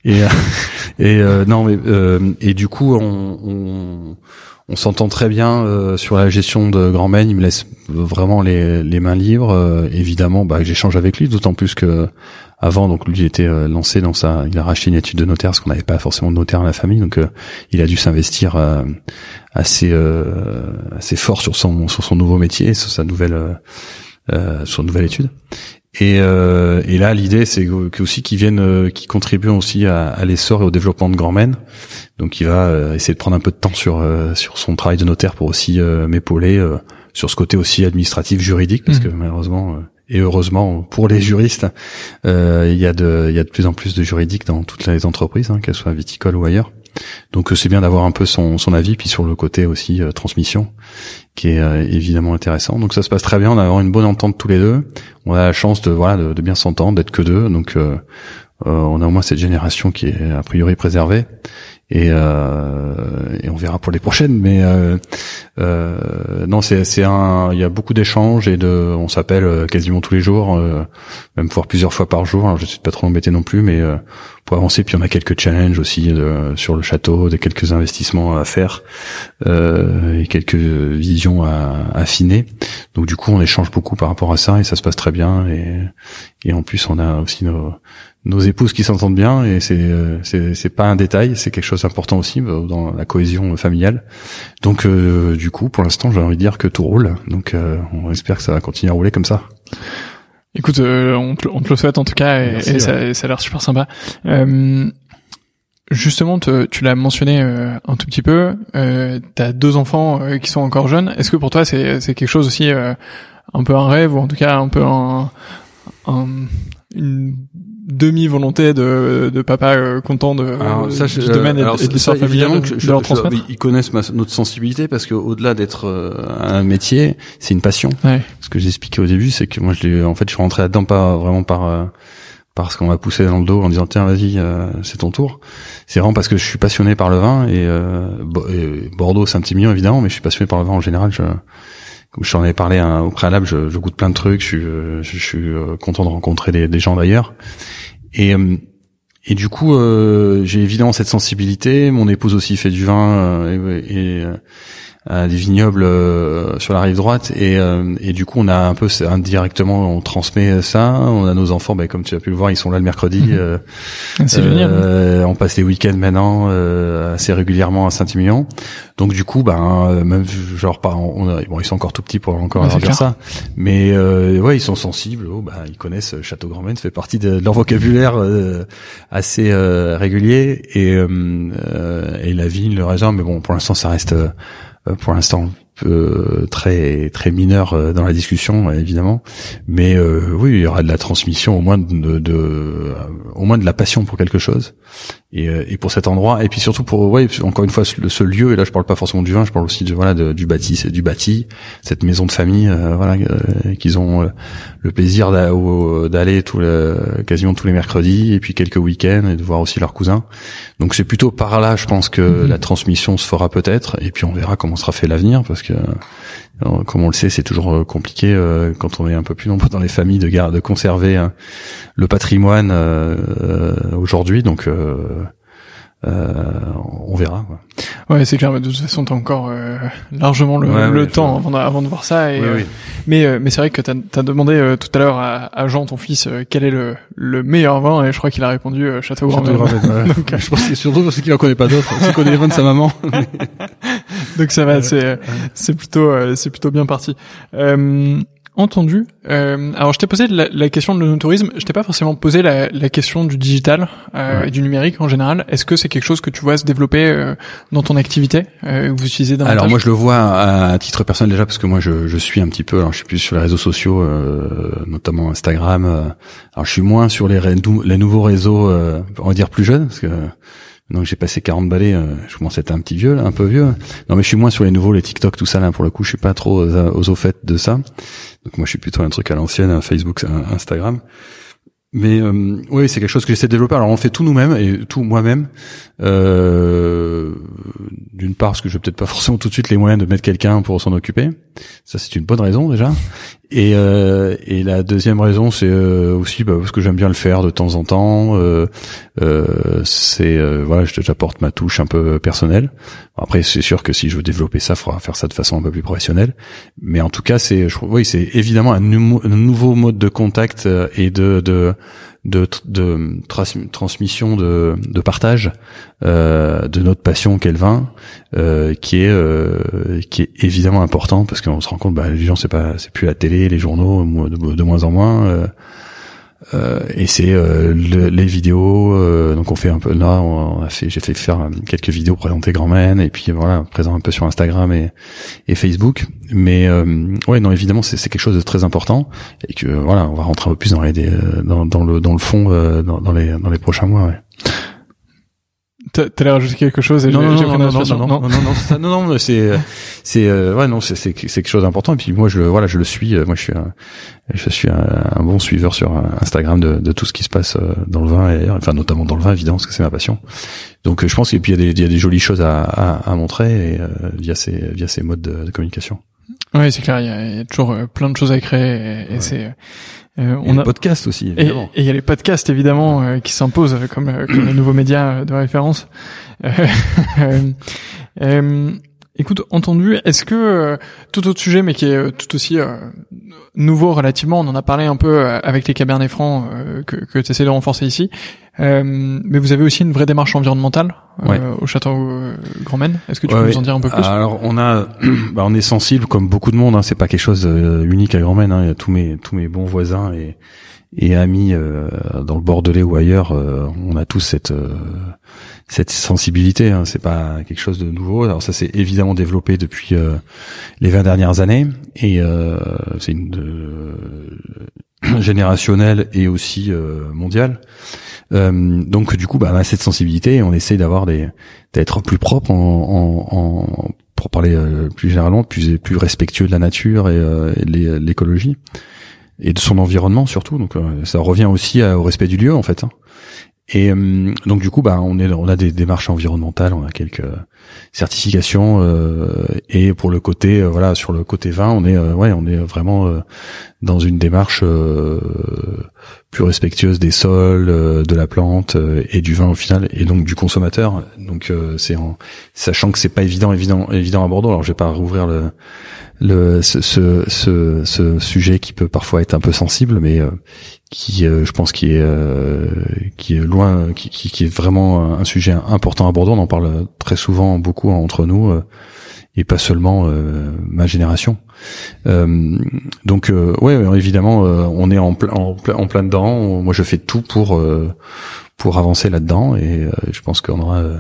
Et, et euh, non, mais et du coup, on, on, on s'entend très bien sur la gestion de Grand Maine. Il me laisse vraiment les, mains libres. évidemment, bah, j'échange avec lui, d'autant plus que avant, donc lui était lancé dans sa, il a racheté une étude de notaire parce qu'on n'avait pas forcément de notaire dans la famille, donc il a dû s'investir assez euh, assez fort sur son sur son nouveau métier, sur sa nouvelle euh, euh sur nouvelle étude. Et, euh, et là, l'idée, c'est que, aussi qu'ils viennent, euh, qu'ils contribuent aussi à, à l'essor et au développement de Grand Men. Donc, il va essayer de prendre un peu de temps sur sur son travail de notaire pour aussi m'épauler sur ce côté aussi administratif, juridique, parce mmh. que malheureusement et heureusement pour les juristes, il y a de il y a de plus en plus de juridiques dans toutes les entreprises, hein, qu'elles soient viticoles ou ailleurs. Donc euh, c'est bien d'avoir un peu son, son avis, puis sur le côté aussi euh, transmission, qui est euh, évidemment intéressant. Donc ça se passe très bien, on a une bonne entente tous les deux. On a la chance de voilà de, bien s'entendre, d'être que deux. Donc on a au moins cette génération qui est a priori préservée et, euh, et on verra pour les prochaines. Mais euh, euh, non, c'est c'est un, il y a beaucoup d'échanges et de, on s'appelle euh, quasiment tous les jours, euh, même voire plusieurs fois par jour. Alors, je suis pas trop embêté non plus, mais pour avancer. Puis on a quelques challenges aussi de, sur le château, des quelques investissements à faire et quelques visions à, à, affiner. Donc du coup, on échange beaucoup par rapport à ça et ça se passe très bien. Et, et en plus, on a aussi nos nos épouses qui s'entendent bien et c'est euh, c'est c'est pas un détail, c'est quelque chose d'important aussi euh, dans la cohésion familiale. Donc euh, du coup, pour l'instant, j'ai envie de dire que tout roule. Donc on espère que ça va continuer à rouler comme ça. Écoute, on, te, on, te, le souhaite en tout cas et, ça, ça, a l'air super sympa. Justement, tu l'as mentionné un tout petit peu. Euh, T'as deux enfants qui sont encore jeunes. Est-ce que pour toi, c'est c'est quelque chose aussi un peu un rêve ou en tout cas un peu un, un une demi-volonté de, de papa euh, content de, ça, du domaine et, de l'histoire familiale je, leur transmettre Ils connaissent notre sensibilité parce que au-delà d'être euh, un métier, c'est une passion. Ce que j'expliquais au début, c'est que moi, je l'ai, en fait, je suis rentré là-dedans pas vraiment par euh, parce qu'on m'a poussé dans le dos en disant tiens vas-y c'est ton tour. C'est vraiment parce que je suis passionné par le vin et, Bordeaux Saint-Émilion évidemment, mais je suis passionné par le vin en général. Je, comme je t'en ai parlé hein, au préalable, je, je, goûte plein de trucs. Je suis, je, suis content de rencontrer des, des gens d'ailleurs. Et et du coup, euh, j'ai évidemment cette sensibilité. Mon épouse aussi fait du vin euh, et, et à des vignobles euh, sur la rive droite et, euh, et du coup on a un peu indirectement on transmet ça. On a nos enfants ben, comme tu as pu le voir ils sont là le mercredi euh, c'est génial on passe les week-ends maintenant assez régulièrement à Saint-Emilion. Donc du coup ben même genre pas on bon ils sont encore tout petits pour encore dire ça. Mais ouais ils sont sensibles oh, ben, ils connaissent Château Grand fait partie de, leur vocabulaire assez régulier. Et et la vigne le raisin mais bon pour l'instant ça reste euh, pour l'instant euh, très très mineur euh, dans la discussion évidemment. Mais oui il y aura de la transmission au moins de, de, au moins de la passion pour quelque chose et, et pour cet endroit et puis surtout pour ouais encore une fois ce, ce, lieu et là je parle pas forcément du vin je parle aussi de voilà de, du bâti du bâti cette maison de famille voilà qu'ils ont le plaisir d'aller tout quasiment tous les mercredis et puis quelques week-ends et de voir aussi leurs cousins donc c'est plutôt par là je pense que mhm. la transmission se fera peut-être et puis on verra comment sera fait l'avenir parce que euh, comme on le sait c'est toujours euh, compliqué euh, quand on est un peu plus nombreux dans les familles de garde de conserver hein, le patrimoine aujourd'hui donc euh, on verra. Ouais, c'est clair. Mais de toute façon, t'as encore euh, largement le, temps avant, de, avant, de, voir ça. Et, euh, mais mais c'est vrai que t'as as demandé tout à l'heure à, Jean, ton fils, quel est le, le meilleur vin, et je crois qu'il a répondu Château Grand. Château Donc, je pense que surtout parce qu'il en connaît pas d'autres. Il connaît les vins de sa maman. Donc ça va, c'est c'est plutôt c'est plutôt bien parti. Euh, Entendu. Euh, alors je t'ai posé la, question de tourisme. Je t'ai pas forcément posé la, question du digital euh, et du numérique en général. Est-ce que c'est quelque chose que tu vois se développer euh, dans ton activité euh, vous utilisez davantage? Alors moi je le vois à, titre personnel déjà parce que moi je, je, suis un petit peu. Alors je suis plus sur les réseaux sociaux, euh, notamment Instagram. alors je suis moins sur les, les nouveaux réseaux, on va dire plus jeunes parce que donc j'ai passé 40 balais, euh, je commence à être un petit vieux, là, un peu vieux. Non mais je suis moins sur les nouveaux, les TikTok, tout ça là. Pour le coup, je suis pas trop aux, aux au fait de ça. Donc moi, je suis plutôt un truc à l'ancienne, Facebook, Instagram. Mais euh, oui, c'est quelque chose que j'essaie de développer. Alors on fait tout nous-mêmes et tout moi-même. Euh, D'une part parce que je vais peut-être pas forcément tout de suite les moyens de mettre quelqu'un pour s'en occuper. Ça c'est une bonne raison déjà. Et, euh, et la deuxième raison c'est euh, aussi bah, parce que j'aime bien le faire de temps en temps. Euh, euh c'est euh, voilà, j'apporte ma touche un peu personnelle. Après c'est sûr que si je veux développer ça, il faudra faire ça de façon un peu plus professionnelle. Mais en tout cas c'est, oui c'est évidemment un, un, nouveau mode de contact et de, de de, de transmission de, partage euh, de notre passion qu'est le vin euh, qui est euh, qui est évidemment important parce qu'on se rend compte bah les gens c'est pas c'est plus la télé les journaux de, de moins en moins euh, euh, et c'est euh, les vidéos euh, donc on fait un peu là on a fait j'ai fait faire quelques vidéos présenter Grand Man et puis voilà présent un peu sur Instagram et, Facebook mais ouais non évidemment c'est quelque chose de très important et que voilà on va rentrer un peu plus dans les dans, dans le dans le fond dans, dans les dans les prochains mois ouais. T'allais rajouter quelque chose et non, non, non, non, non, non, non, non, non, non, c'est, c'est, euh, ouais, non, c'est, c'est, quelque chose d'important. Et puis moi, je, voilà, je le suis. Euh, moi, je suis, un, je suis un, bon suiveur sur Instagram de, de tout ce qui se passe euh, dans le vin et enfin notamment dans le vin, évidemment, parce que c'est ma passion. Donc, je pense qu'il y a des, il y a des jolies choses à, à, à montrer et, via ces, via ces modes de, de communication. Oui, c'est clair. Il y, a, il y a toujours plein de choses à créer et, et c'est euh, on a les podcasts aussi, évidemment. Et il y a les podcasts, évidemment, euh, qui s'imposent comme, euh, comme les nouveaux médias de référence. écoute, entendu, est-ce que tout autre sujet, mais qui est tout aussi nouveau relativement, on en a parlé un peu avec les cabernets francs que, que tu essaies de renforcer ici, euh, mais vous avez aussi une vraie démarche environnementale euh, au château euh, Grand Maine. Est-ce que tu peux nous en dire un peu plus? Alors on a, bah, on est sensible comme beaucoup de monde. Hein, c'est pas quelque chose unique à Grand Maine. Hein, il y a tous mes tous mes bons voisins et et amis dans le Bordelais ou ailleurs. on a tous cette cette sensibilité. Hein, c'est pas quelque chose de nouveau. Alors ça s'est évidemment développé depuis les 20 dernières années et c'est une générationnelle et aussi mondiale. Euh, donc du coup, bah, on a cette sensibilité et on essaie d'avoir des d'être plus propre en, en, en pour parler euh, plus généralement, plus plus respectueux de la nature et, euh, l'écologie. et de son environnement surtout. Donc ça revient aussi au respect du lieu en fait. Hein. Et euh, donc du coup, bah, on est, on a des démarches environnementales, on a quelques certifications euh, et pour le côté, euh, voilà, sur le côté vin, on est, ouais, on est vraiment dans une démarche plus respectueuse des sols, de la plante et du vin au final, et donc du consommateur. Donc c'est en sachant que c'est pas évident, évident, évident à Bordeaux. Alors je vais pas rouvrir le le ce, ce, ce, sujet qui peut parfois être un peu sensible, mais euh, qui, euh, je pense, qui est euh, qui est loin, qui, qui, est vraiment un sujet important à Bordeaux. On en parle très souvent, beaucoup entre nous, et pas seulement ma génération. donc, ouais, évidemment, on est en, plein en, en, plein dedans. Moi, je fais tout pour pour avancer là-dedans, et je pense qu'on aura euh,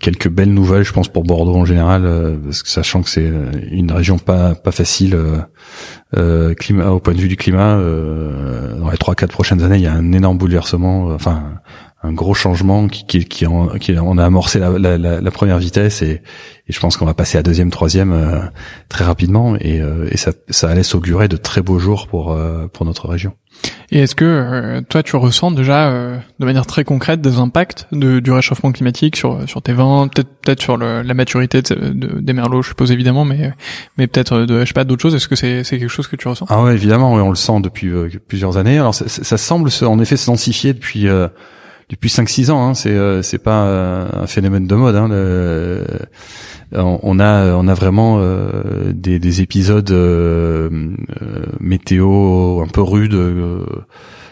quelques belles nouvelles, je pense pour Bordeaux en général, euh, parce que sachant que c'est euh, une région pas pas facile euh, climat au point de vue du climat. dans les trois quatre prochaines années, il y a un énorme bouleversement, enfin un gros changement qui qui, qui, en, qui on a amorcé la, la, la, première vitesse et, et je pense qu'on va passer à deuxième, troisième très rapidement et, et ça, ça laisse augurer de très beaux jours pour pour notre région. Et est-ce que euh, toi tu ressens déjà euh, de manière très concrète des impacts de, du réchauffement climatique sur sur tes vins, peut-être peut-être sur le, la maturité de, des merlots, je suppose évidemment, mais mais peut-être de je sais pas d'autres choses. Est-ce que c'est c'est quelque chose que tu ressens? Ah ouais, évidemment, on le sent depuis euh, plusieurs années. Alors ça, ça, semble en effet se densifier depuis depuis 5-6 ans. Hein. C'est c'est pas un phénomène de mode. Hein. On a on a vraiment euh, des, des, épisodes euh, euh, météo un peu rudes que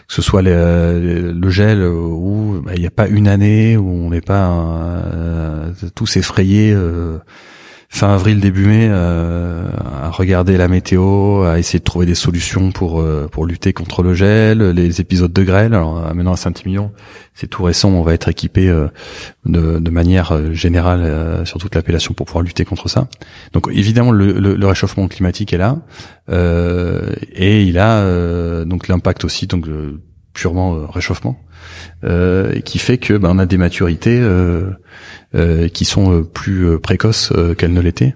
ce soit le gel où bah, il n'y a pas une année où on n'est pas tous effrayés fin avril début mai euh, à regarder la météo, à essayer de trouver des solutions pour euh, pour lutter contre le gel, les épisodes de grêle. Alors maintenant à Saint-Emilion, c'est tout récent, on va être équipé euh, de, de, manière générale sur toute l'appellation pour pouvoir lutter contre ça. Donc évidemment le, le, réchauffement climatique est là et il a donc l'impact aussi purement réchauffement euh, qui fait que ben, on a des maturités euh, euh, qui sont euh, plus euh, précoces qu'elles ne l'étaient.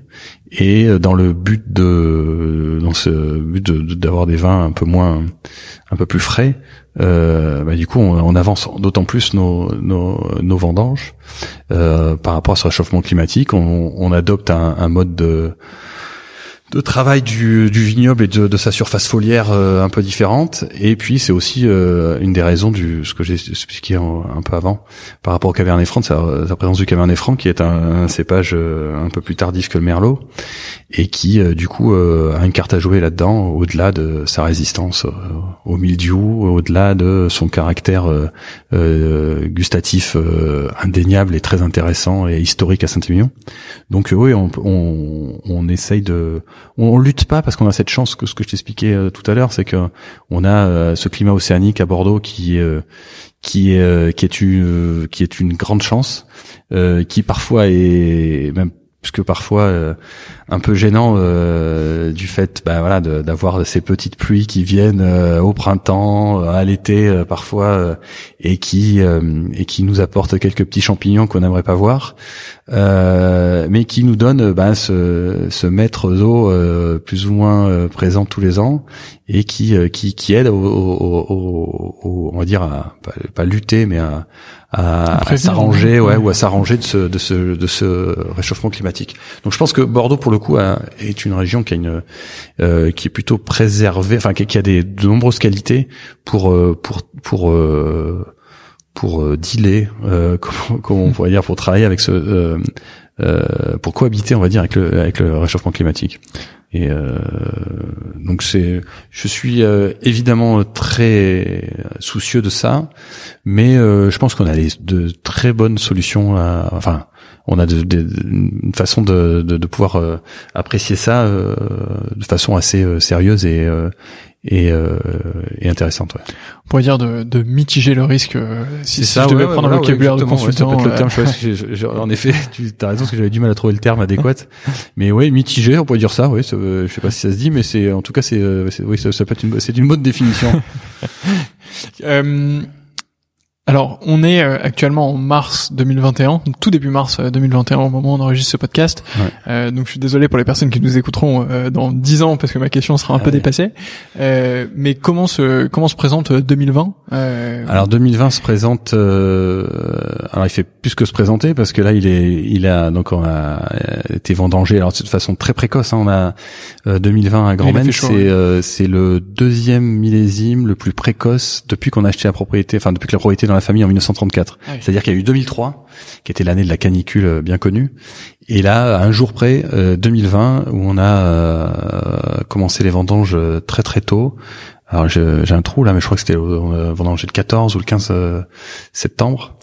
Et dans le but de dans ce but d'avoir des vins un peu moins un peu plus frais bah, du coup on, avance d'autant plus nos, nos, nos vendanges par rapport à ce réchauffement climatique. On, adopte un mode de de travail du, du vignoble et de, de, sa surface foliaire euh, un peu différente. Et puis c'est aussi euh, une des raisons du ce que j'ai expliqué un, peu avant par rapport au Cabernet Franc, sa, sa présence du Cabernet Franc qui est un, un, cépage euh, un peu plus tardif que le Merlot et qui du coup a une carte à jouer là-dedans au-delà de sa résistance au mildiou, au-delà de son caractère gustatif indéniable et très intéressant et historique à Saint-Émilion. Donc oui, on, on, on essaye de on, lutte pas parce qu'on a cette chance que ce que je t'expliquais euh, tout à l'heure, c'est que on a euh, ce climat océanique à Bordeaux qui euh, qui est qui est une qui est une grande chance, qui parfois est même puisque parfois euh, un peu gênant euh, du fait bah, voilà d'avoir ces petites pluies qui viennent euh, au printemps à l'été parfois et qui et qui nous apportent quelques petits champignons qu'on n'aimerait pas voir mais qui nous donnent bah, ce, ce maître d'eau plus ou moins présent tous les ans et qui qui, qui aide au, au, au, on va dire à pas, pas lutter mais à à, s'arranger, ouais, ou à s'arranger de ce, de ce, de ce réchauffement climatique. Donc je pense que Bordeaux, pour le coup, est une région qui a une, euh, qui est plutôt préservée, enfin qui, a des de nombreuses qualités pour, euh, pour, pour, euh, pour euh, dealer, euh, comment, on pourrait dire, pour travailler avec ce, euh, pour cohabiter, on va dire, avec le, avec le réchauffement climatique. Et euh, donc c'est, je suis euh, évidemment très soucieux de ça, mais euh, je pense qu'on a de très bonnes solutions. À, enfin, on a de, une façon de, de, de pouvoir apprécier ça de façon assez sérieuse et, et, euh, et intéressante. Ouais. On pourrait dire de, de mitiger le risque euh, si, ça, je devais prendre le vocabulaire de consultant. le terme, en effet, tu as raison parce que j'avais du mal à trouver le terme adéquat. mais oui, mitiger, on pourrait dire ça. Oui, je sais pas si ça se dit, mais c'est en tout cas c'est oui ça, ça peut être une c'est une bonne définition. euh, Alors, on est euh, actuellement en mars 2021, tout début mars 2021 au moment où on enregistre ce podcast. Ouais. Euh, donc, je suis désolé pour les personnes qui nous écouteront euh, dans 10 ans parce que ma question sera un Ah peu dépassée. Euh, mais comment se comment se présente 2020 euh, Alors 2020 se présente. euh, alors il fait plus que se présenter parce que là il est, il a donc on a euh, été vendangé. Alors de façon très précoce. hein, on a euh, 2020 à Grand C'est ouais. euh, c'est le deuxième millésime le plus précoce depuis qu'on a acheté la propriété. Enfin depuis que la propriété dans la famille en 1934. Ah oui. C'est-à-dire qu'il y a eu 2003 qui était l'année de la canicule euh, bien connue. Et là, à un jour près, euh, 2020, où on a euh, commencé les vendanges euh, très très tôt. Alors j'ai un trou là, mais je crois que c'était euh, vendanger le 14 ou le 15 euh, septembre.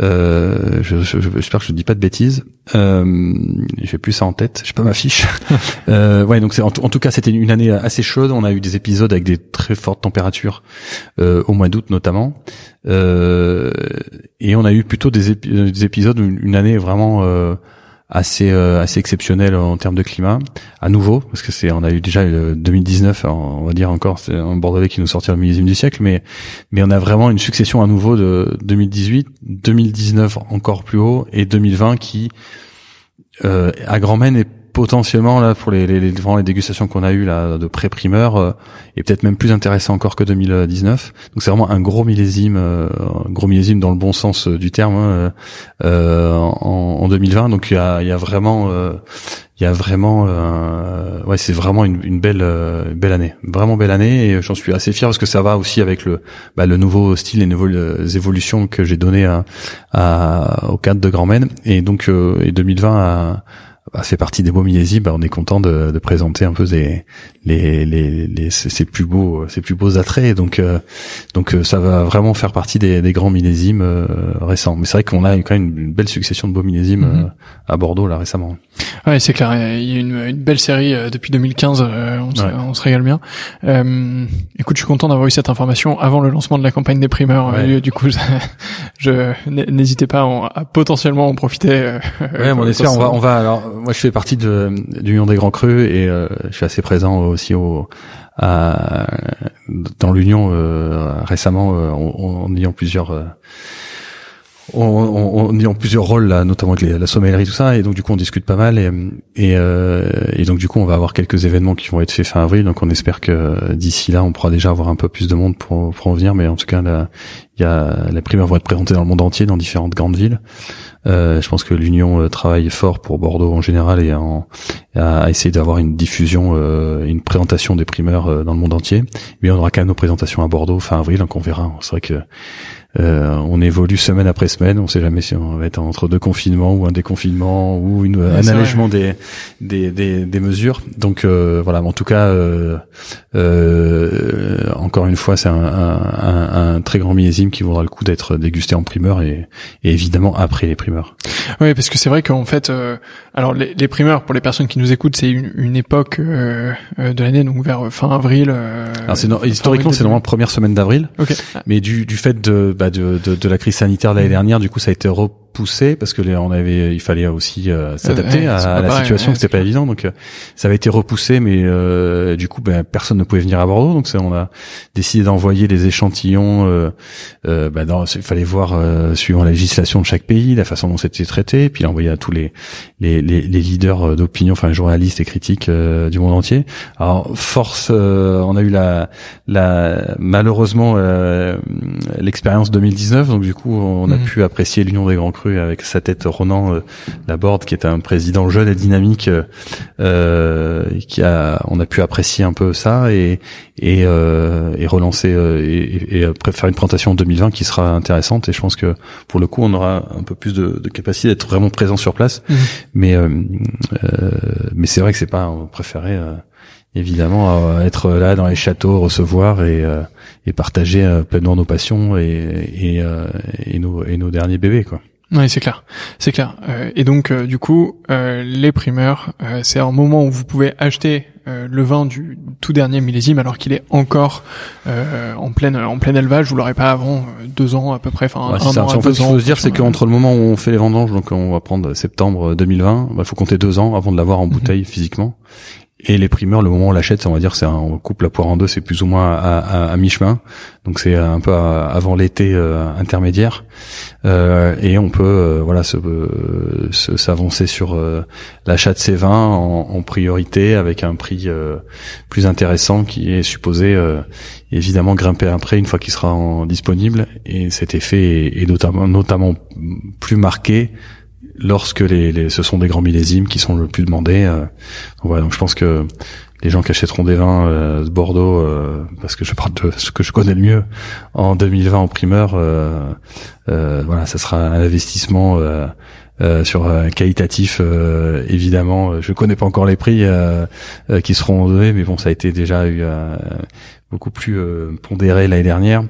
Euh, je- je- je- J'espère que je ne dis pas de bêtises. Euh, j'ai plus ça en tête. J'ai pas ma fiche. euh, ouais, donc c'est en, tout- en tout cas c'était une année assez chaude. On a eu des épisodes avec des très fortes températures euh, au mois d'août notamment. Euh, et on a eu plutôt des épisodes une, une année vraiment euh, assez euh, assez exceptionnelle en termes de climat à nouveau parce que c'est on a eu déjà le 2019 alors, on va dire encore c'est un bordelais qui nous sortit le millésime du siècle mais mais on a vraiment une succession à nouveau de 2018 2019 encore plus haut et 2020 qui euh, à Grand Maine est potentiellement là pour les les, les, les dégustations qu'on a eues là de pré-primeur euh, est peut-être même plus intéressant encore que 2019 donc c'est vraiment un gros millésime euh, un gros millésime dans le bon sens euh, du terme hein, euh, en, en 2020 donc il y a y a vraiment euh, il y a vraiment euh, ouais c'est vraiment une, une belle euh, belle année. Vraiment belle année et j'en suis assez fier parce que ça va aussi avec le bah, le nouveau style les nouvelles évolutions que j'ai donné à, à au cadre de Grand Maine et donc euh, et 2020 a bah, fait partie des beaux millésimes, bah, on est content de, de présenter un peu des, les, les, les, ces plus beaux, ces plus beaux attraits. Donc, euh, donc euh, ça va vraiment faire partie des, des grands millésimes euh, récents. Mais c'est vrai qu'on a quand même une belle succession de beaux millésimes Mhm. euh, à Bordeaux là récemment. Ouais, c'est clair. Il y a une, une belle série euh, depuis 2015. euh, on, se, Ouais. on se régale bien. Euh, écoute, je suis content d'avoir eu cette information avant le lancement de la campagne des primeurs. Ouais. Du coup, je n'hésitez pas à, en- à potentiellement en profiter. Ouais, on espère. On va, on va. Alors, moi, je fais partie de l'Union des Grands Crus et euh, je suis assez présent aussi au dans l'Union euh, récemment euh, en, en ayant plusieurs. Euh, en, en- en ayant plusieurs rôles là, notamment avec les- la sommellerie tout ça et donc du coup on discute pas mal et euh, et donc du coup on va avoir quelques événements qui vont être faits fin avril donc on espère que d'ici là on pourra déjà avoir un peu plus de monde pour pour en venir mais en tout cas il y a les primeurs vont être présentées dans le monde entier dans différentes grandes villes euh, je pense que l'Union euh, travaille fort pour Bordeaux en général et en, à essayer d'avoir une diffusion, euh, une présentation des primeurs euh, dans le monde entier. Mais on aura quand même nos présentations à Bordeaux fin avril, donc on verra. C'est vrai que euh, on évolue semaine après semaine. On sait jamais si on va être entre deux confinements ou un déconfinement ou une, un allègement des, des, des, des mesures. Donc euh, voilà. En tout cas, euh, euh, encore une fois, c'est un, un, un, un très grand millésime qui vaudra le coup d'être dégusté en primeur et, et évidemment après les primeurs. Oui, parce que c'est vrai qu'en fait, euh, alors les, les primeurs pour les personnes qui nous écoutent, c'est une, une époque euh, euh, de l'année, donc vers fin avril. euh, Alors c'est no- historiquement c'est normalement première semaine d'avril, Ok. mais du, du fait de, bah, de, de de la crise sanitaire de l'année dernière, du coup ça a été repoussé parce que les- on avait il fallait aussi euh, s'adapter ouais, à, à la pareil, situation, ouais, c'était pas évident, donc euh, ça avait été repoussé, mais euh, du coup ben personne ne pouvait venir à Bordeaux, donc on a décidé d'envoyer des échantillons. Euh, euh, dans- il fallait voir euh, suivant la législation de chaque pays, la façon dont c'était traité, puis l'envoyer à tous les les, les, les leaders d'opinion, enfin journalistes et critiques du monde entier. Alors force, on a eu la, la malheureusement l'expérience 2019, donc du coup on a Mhm. pu apprécier l'Union des Grands Crus avec sa tête Ronan euh, Laborde, qui est un président jeune et dynamique, euh, euh, qui a, on a pu apprécier un peu ça et et, euh, et relancer euh, et, faire une présentation en 2020 qui sera intéressante. Et je pense que pour le coup on aura un peu plus de, de capacité d'être vraiment présent sur place. Mhm. mais euh, euh, mais c'est vrai que c'est pas on préférait euh, évidemment être là dans les châteaux recevoir et euh, et partager euh, pleinement nos passions et et, euh, et nos et nos derniers bébés quoi Oui, c'est clair, c'est clair. Euh, et donc, euh, du coup, euh, les primeurs, euh, c'est un moment où vous pouvez acheter euh, le vin du tout dernier millésime, alors qu'il est encore euh, en pleine en plein élevage. Vous l'aurez pas avant deux ans à peu près, enfin Ouais, un ça. an En fait, deux ce qu'il ans. faut se dire, c'est qu'entre le moment où on fait les vendanges, donc on va prendre septembre 2020, il faut compter deux ans avant de l'avoir en Mhm. bouteille physiquement. Et les primeurs, le moment où on l'achète, on va dire, c'est on coupe la poire en deux, c'est plus ou moins à, à, à mi-chemin. Donc c'est un peu avant l'été euh, intermédiaire, euh, et on peut euh, voilà se s'avancer sur l'achat de ces vins en, en, priorité avec un prix plus intéressant qui est supposé évidemment grimper après une fois qu'il sera en, disponible. Et cet effet est, est notamment notamment plus marqué lorsque les, les, ce sont des grands millésimes qui sont le plus demandés. Euh, voilà, donc je pense que les gens qui achèteront des vins euh, de Bordeaux, euh, parce que je parle de ce que je connais le mieux, en 2020 en primeur, euh, voilà, ça sera un investissement sur un qualitatif. évidemment, je connais pas encore les prix qui seront donnés, mais bon, ça a été déjà eu beaucoup plus euh, pondéré l'année dernière.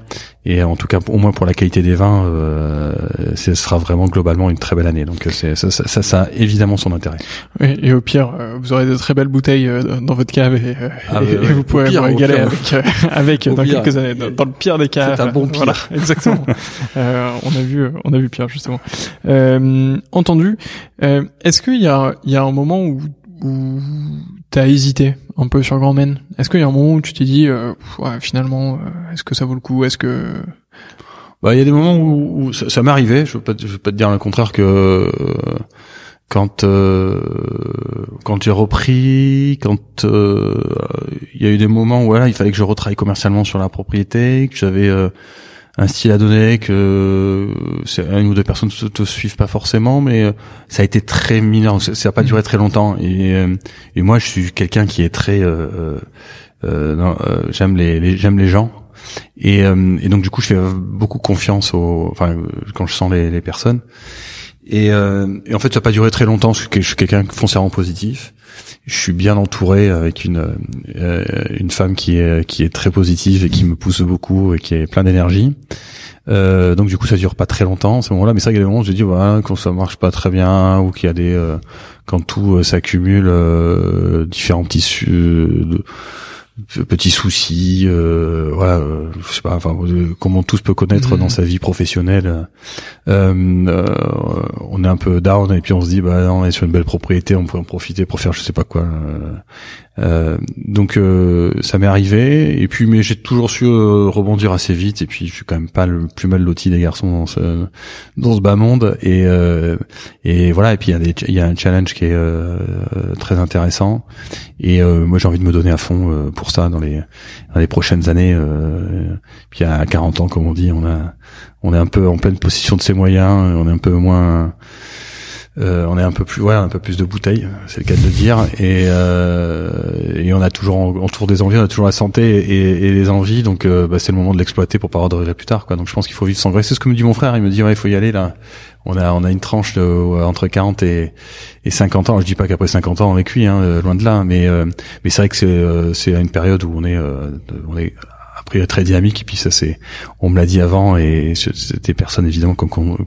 Et en tout cas au moins pour la qualité des vins euh, ce sera vraiment globalement une très belle année. Donc euh, c'est ça, ça, ça, a évidemment son intérêt. Oui, et au pire euh, vous aurez de très belles bouteilles dans votre cave et, ah, et, vous pourrez vous régaler avec avec dans quelques années dans, le pire des cas. C'est un bon pire. Voilà, exactement. On a vu on a vu pire justement. Entendu. Est-ce qu'il y a il y a un moment où où t'as hésité un peu sur Grand Men Est-ce qu'il y a un moment où tu t'es dit, euh, ouais, finalement, euh, est-ce que ça vaut le coup? Est-ce que bah, il y a des moments où, ça, m'est arrivé. Je veux pas, veux pas te dire le contraire que euh, quand quand j'ai repris, quand il y a eu des moments où voilà, il fallait que je retravaille commercialement sur la propriété, que j'avais un style à donner que c'est une ou deux personnes te, te suivent pas forcément mais euh, ça a été très mineur. Ça, n'a pas duré très longtemps. Et, euh, et moi je suis quelqu'un qui est très euh, euh, j'aime les, j'aime les gens. Et, et, donc du coup je fais beaucoup confiance aux enfin quand je sens les, les personnes et, et, en fait ça n'a pas duré très longtemps parce que je suis quelqu'un foncièrement positif je suis bien entouré avec une euh, une femme qui est qui est très positive et qui me pousse beaucoup et qui est plein d'énergie. Euh, donc du coup ça dure pas très longtemps ce moment-là, mais ça il y a des moments où je dis voilà quand ça marche pas très bien ou qu'il y a des euh, quand tout euh, s'accumule différents petits de, petits soucis, euh, voilà, euh, je sais pas, enfin, comment tout se peut connaître dans mhm. sa vie professionnelle. Euh, euh, on est un peu down et puis on se dit, bah, on est sur une belle propriété, on pourrait en profiter pour faire, je sais pas quoi. Euh, donc ça m'est arrivé. Et puis mais j'ai toujours su rebondir assez vite. Et puis je suis quand même pas le plus mal loti des garçons dans ce dans ce bas monde. Et et voilà. Et puis il y a il y a un challenge qui est très intéressant. Et moi j'ai envie de me donner à fond pour ça dans les dans les prochaines années. Euh, puis à 40 ans, comme on dit, on a on est un peu en pleine possession de ses moyens, on est un peu moins euh, on est un peu plus ouais un peu plus de bouteilles c'est le cas de le dire. Et euh, et on a toujours autour des envies on a toujours la santé et, les envies. Donc euh, bah, c'est le moment de l'exploiter pour pas regrets plus tard quoi. Donc je pense qu'il faut vivre sans regrets. C'est ce que me dit mon frère. Il me dit ouais il faut y aller là. On a on a une tranche de, entre 40 et, et 50 ans. Je dis pas qu'après 50 ans on est cuit hein, loin de là. Mais mais c'est vrai que c'est c'est une période où on est après très dynamique et puis ça c'est on me l'a dit avant et c'était personnes évidemment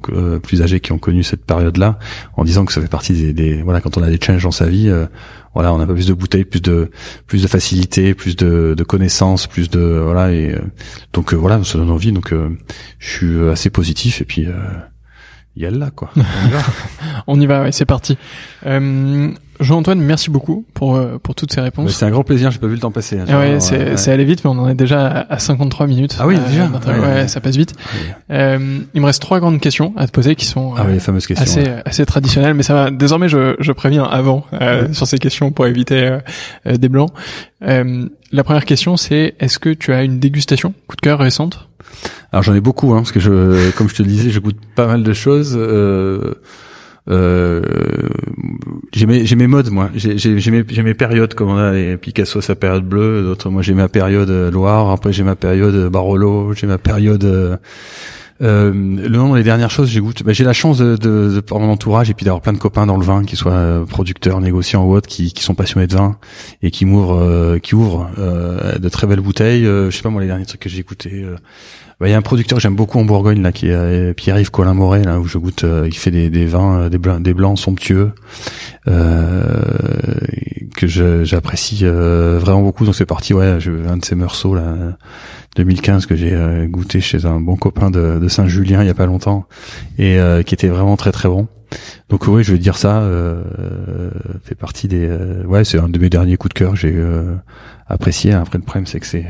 euh, plus âgées qui ont connu cette période là en disant que ça fait partie des, des voilà quand on a des challenges dans sa vie euh, voilà on a pas plus de bouteilles plus de plus de facilité plus de, de connaissances plus de voilà et euh, donc voilà ça donne envie donc je suis assez positif et puis il y a là quoi. On y va, On y va ouais, c'est parti. Euh, Jean-Antoine, merci beaucoup pour euh, pour toutes ces réponses. C'est un grand plaisir, j'ai pas vu le temps passer. Hein, ah ouais, c'est c'est allé vite, mais on en est déjà à 53 minutes. Ah oui, euh, déjà. ouais, ça passe vite. Euh, il me reste trois grandes questions à te poser qui sont ah les fameuses questions, assez assez traditionnelles, mais ça va. Désormais, je je préviens avant sur ces questions pour éviter des blancs. la première question, c'est est-ce que tu as une dégustation coup de cœur récente? Alors j'en ai beaucoup, hein, parce que je, comme je te le disais, je goûte pas mal de choses. Euh, euh, j'ai mes mes modes moi j'ai mes mes périodes comme on a et Picasso sa période bleue d'autres moi j'ai ma période Loire après j'ai ma période Barolo j'ai ma période euh, euh, le nom des dernières choses, j'ai. Bah, j'ai la chance de, de, de, mon entourage et puis d'avoir plein de copains dans le vin, qui soient euh, producteurs, négociants ou autres, qui, qui sont passionnés de vin et qui m'ouvrent, euh, qui ouvrent euh, de très belles bouteilles. je sais pas moi les derniers trucs que j'ai Bah, il y a un producteur que j'aime beaucoup en Bourgogne là, qui est Pierre-Yves Colin Moret là où je goûte. il fait des, des vins, des blancs, des blancs somptueux que j'apprécie vraiment beaucoup. Donc c'est parti, ouais, je, un de ces morceaux là 2015 que j'ai goûté chez un bon copain de, de Saint-Julien il y a pas longtemps et qui était vraiment très très bon. Donc oui, je vais dire ça euh, fait partie des ouais, c'est un de mes derniers coups de cœur, j'ai apprécié. Après le problème c'est que c'est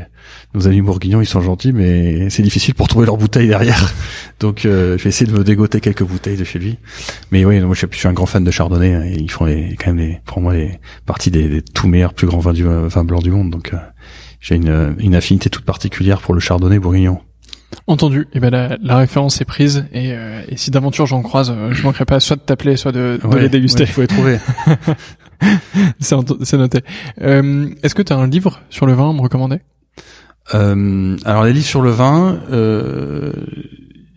nos amis bourguignons, ils sont gentils mais c'est difficile pour trouver leurs bouteilles derrière. Donc je vais essayer de me dégoter quelques bouteilles de chez lui. Mais oui, moi je suis un grand fan de Chardonnay hein, et ils font les, quand même les pour moi les parties des, des tout meilleurs plus grands vins du vin blanc du monde. Donc j'ai une, une affinité toute particulière pour le Chardonnay bourguignon. Entendu. Et eh ben la, la, référence est prise et, euh, et si d'aventure j'en croise, euh, je manquerai pas soit de t'appeler, soit de, de les déguster. Il faut les trouver. c'est noté. Euh, Est-ce que tu as un livre sur le vin à me recommander? Euh, Alors les livres sur le vin, euh,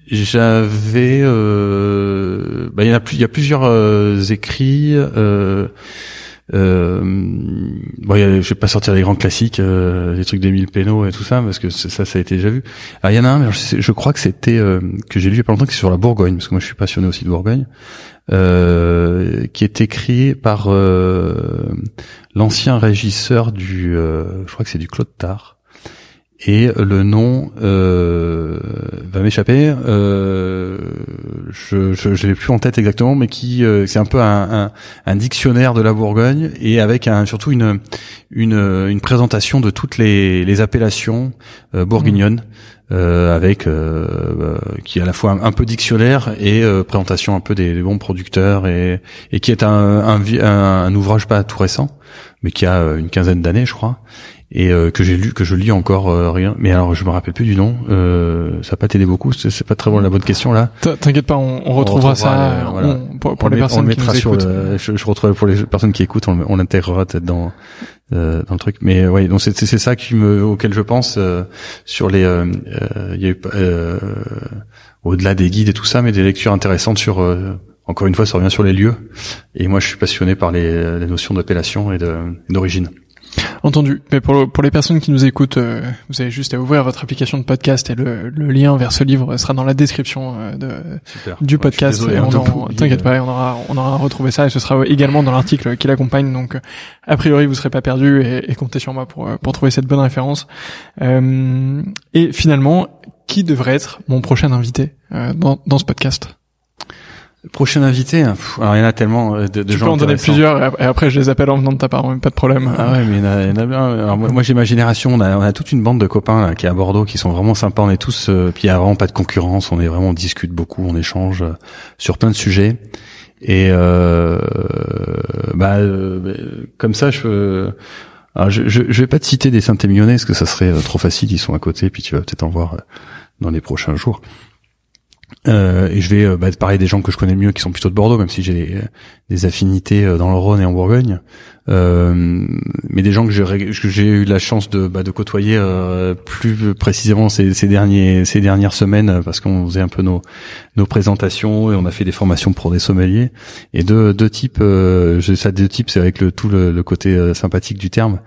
j'avais, bah, il y en a plus, il y a plusieurs écrits. Euh, bon, je vais pas sortir les grands classiques, euh, les trucs d'Émile Pénaud et tout ça, parce que ça, ça a été déjà vu. Ah, il y en a un, je, crois que c'était euh, que j'ai lu il y a pas longtemps, qui est sur la Bourgogne, parce que moi je suis passionné aussi de Bourgogne, euh, qui est écrit par euh, l'ancien régisseur du, je crois que c'est du Claude Tard et le nom euh, va m'échapper. Euh, je je, l'ai plus en tête exactement, mais qui euh, c'est un peu un, un, dictionnaire de la Bourgogne et avec un, surtout une une, une présentation de toutes les, les appellations euh, bourguignonnes. Euh, avec qui est à la fois un, peu dictionnaire et présentation un peu des, bons producteurs et, et qui est un, un, un, ouvrage pas tout récent mais qui a une quinzaine d'années je crois et euh, que j'ai lu que je lis encore euh, rien. Mais alors je me rappelle plus du nom. Euh, ça a pas t'aider beaucoup c'est pas très bon la bonne question là. T'inquiète pas on, on, retrouvera, ça pour, les personnes qui nous écoutent. le, je, je retrouve pour les personnes qui écoutent on, l'intégrera peut-être dans dans le truc. Mais ouais donc c'est c'est ça qui me auquel je pense sur les il y a eu au-delà des guides et tout ça mais des lectures intéressantes sur encore une fois ça revient sur les lieux. Et moi je suis passionné par les, les notions d'appellation et d'origine Entendu. Mais pour, pour les personnes qui nous écoutent, euh, vous avez juste à ouvrir votre application de podcast et le, le lien vers ce livre sera dans la description euh, de, du podcast. Hein, t'inquiète pas, on aura, on aura retrouvé ça et ce sera également dans l'article qui l'accompagne. Donc, a priori, vous serez pas perdu et, et, comptez sur moi pour, pour trouver cette bonne référence. Euh, et finalement, qui devrait être mon prochain invité dans, dans ce podcast? Prochain invité, hein. alors il y en a tellement euh, de, de tu gens. peux en donner plusieurs et après je les appelle en venant de ta part, pas de problème. Ah ouais, mais il y en a, il y en a bien. Alors moi, j'ai ma génération, on a, on a toute une bande de copains là, qui est à Bordeaux, qui sont vraiment sympas. On est tous, euh, puis il y a vraiment pas de concurrence. On est vraiment, on discute beaucoup, on échange euh, sur plein de sujets. Et euh, bah, comme ça, je. Alors je, je, je vais pas te citer des Saint-Émilionnais parce que ça serait trop facile. Ils sont à côté, puis tu vas peut-être en voir dans les prochains jours. Euh, et je vais euh, bah, parler des gens que je connais mieux qui sont plutôt de Bordeaux, même si j'ai des affinités euh, dans le Rhône et en Bourgogne. Euh, mais des gens que j'ai eu la chance de, bah, de côtoyer euh, plus précisément ces, ces, derniers ces dernières semaines parce qu'on faisait un peu nos nos présentations et on a fait des formations pour des sommeliers. Et deux deux types euh, ça deux types c'est avec le tout le, côté euh, sympathique du terme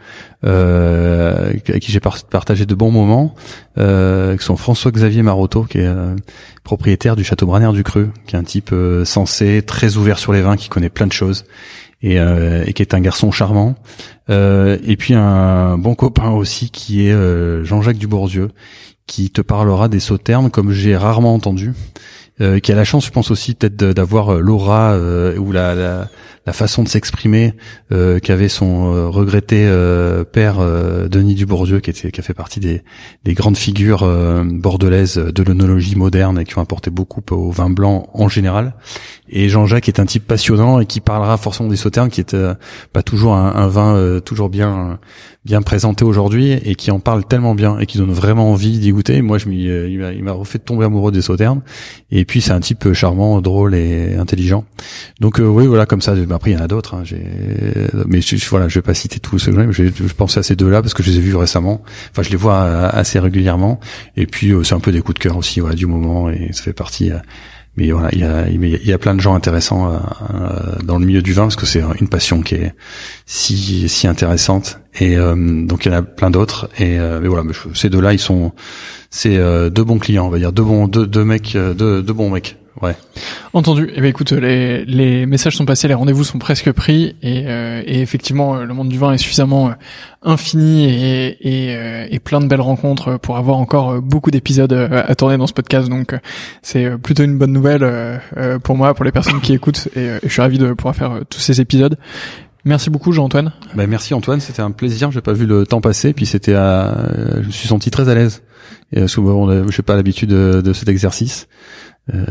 euh, avec qui j'ai partagé de bons moments euh, qui sont François Xavier Marotto qui est propriétaire du château Braner du Cru qui est un type sensé très ouvert sur les vins qui connaît plein de choses et, euh, et qui est un garçon charmant. Euh, et puis un bon copain aussi qui est euh, Jean-Jacques Dubourdieu, qui te parlera des sauternes comme j'ai rarement entendu. Euh, qui a la chance, je pense aussi peut-être d'avoir euh, l'aura euh, ou la, la, la, façon de s'exprimer qu'avait son regretté père Denis Dubourdieu, qui, était, qui a fait partie des, des grandes figures bordelaises de l'onologie moderne et qui ont apporté beaucoup au vin blanc en général. Et Jean-Jacques est un type passionnant et qui parlera forcément des sauternes, qui est pas toujours un, un vin toujours bien bien présenté aujourd'hui et qui en parle tellement bien et qui donne vraiment envie d'y goûter. Moi, je m'y, euh, il m'a refait tomber amoureux des sauternes. Et puis, c'est un type charmant, drôle et intelligent. Donc, euh, oui, voilà, comme ça. Après, il y en a d'autres. Hein, mais je, voilà, je vais pas citer tous ceux que je, je pensais à ces deux-là parce que je les ai vus récemment. Enfin, je les vois euh, assez régulièrement. Et puis, c'est un peu des coups de cœur aussi, voilà, du moment et ça fait partie mais voilà, il y a, il y a plein de gens intéressants euh, dans le milieu du vin parce que c'est une passion qui est si si intéressante. Et euh, donc il y en a plein d'autres. Et euh, mais voilà, mais ces deux-là ils sont c'est deux bons clients, on va dire. Deux bons deux, deux mecs deux, deux bons mecs Ouais. Entendu. Eh ben écoute, les, les messages sont passés, les rendez-vous sont presque pris, et, euh, et effectivement, euh, le monde du vin est suffisamment euh, infini et, et, euh, et plein de belles rencontres pour avoir encore euh, beaucoup d'épisodes à tourner dans ce podcast. Donc, c'est plutôt une bonne nouvelle pour moi, pour les personnes qui écoutent, et, je suis ravi de pouvoir faire tous ces épisodes. Merci beaucoup, Jean-Antoine. Ben merci Antoine, c'était un plaisir. J'ai pas vu le temps passer, puis c'était, euh, je me suis senti très à l'aise. Et euh, souvent, je sais pas l'habitude de, de cet exercice. Euh,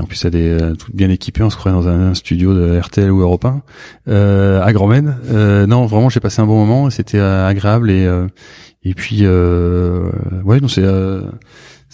en plus, elle est euh, toute bien équipée. On se croirait dans un, studio de RTL ou Europe 1 euh, à Grandmen. Euh, non, vraiment, j'ai passé un bon moment. C'était agréable et et puis ouais, non, c'est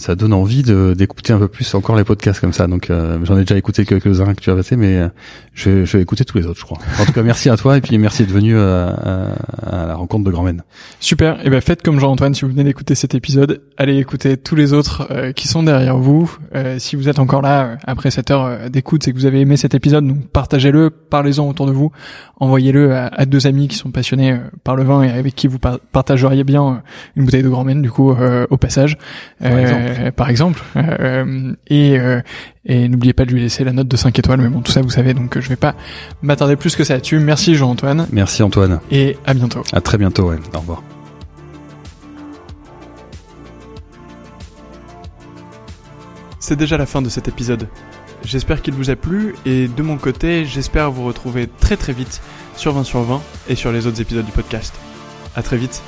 ça donne envie de d'écouter un peu plus encore les podcasts comme ça. Donc euh, j'en ai déjà écouté quelques-uns que tu as passé, mais euh, je, vais- je vais écouter tous les autres, je crois. En tout cas, merci à toi et puis merci d'être venu euh, à, à la rencontre de Grandmen. Super. Et ben faites comme Jean-Antoine si vous venez d'écouter cet épisode. Allez écouter tous les autres euh, qui sont derrière vous. Euh, si vous êtes encore là euh, après cette heure euh, d'écoute, c'est que vous avez aimé cet épisode. Donc partagez-le, parlez-en autour de vous, envoyez-le à, à deux amis qui sont passionnés euh, par le vin et avec qui vous par- partageriez bien euh, une bouteille de Grand Maine du coup euh, au passage. Par exemple. Par exemple. Euh, et euh, et n'oubliez pas de lui laisser la note de 5 étoiles. Mais bon, tout ça vous savez. Donc euh, je vais pas m'attarder plus que ça là-dessus. Merci Jean-Antoine Merci Antoine. et à bientôt. À très bientôt. Ouais. Au revoir. C'est déjà la fin de cet épisode. J'espère qu'il vous a plu et de mon côté, j'espère vous retrouver très très vite sur 20 sur 20 et sur les autres épisodes du podcast. À très vite.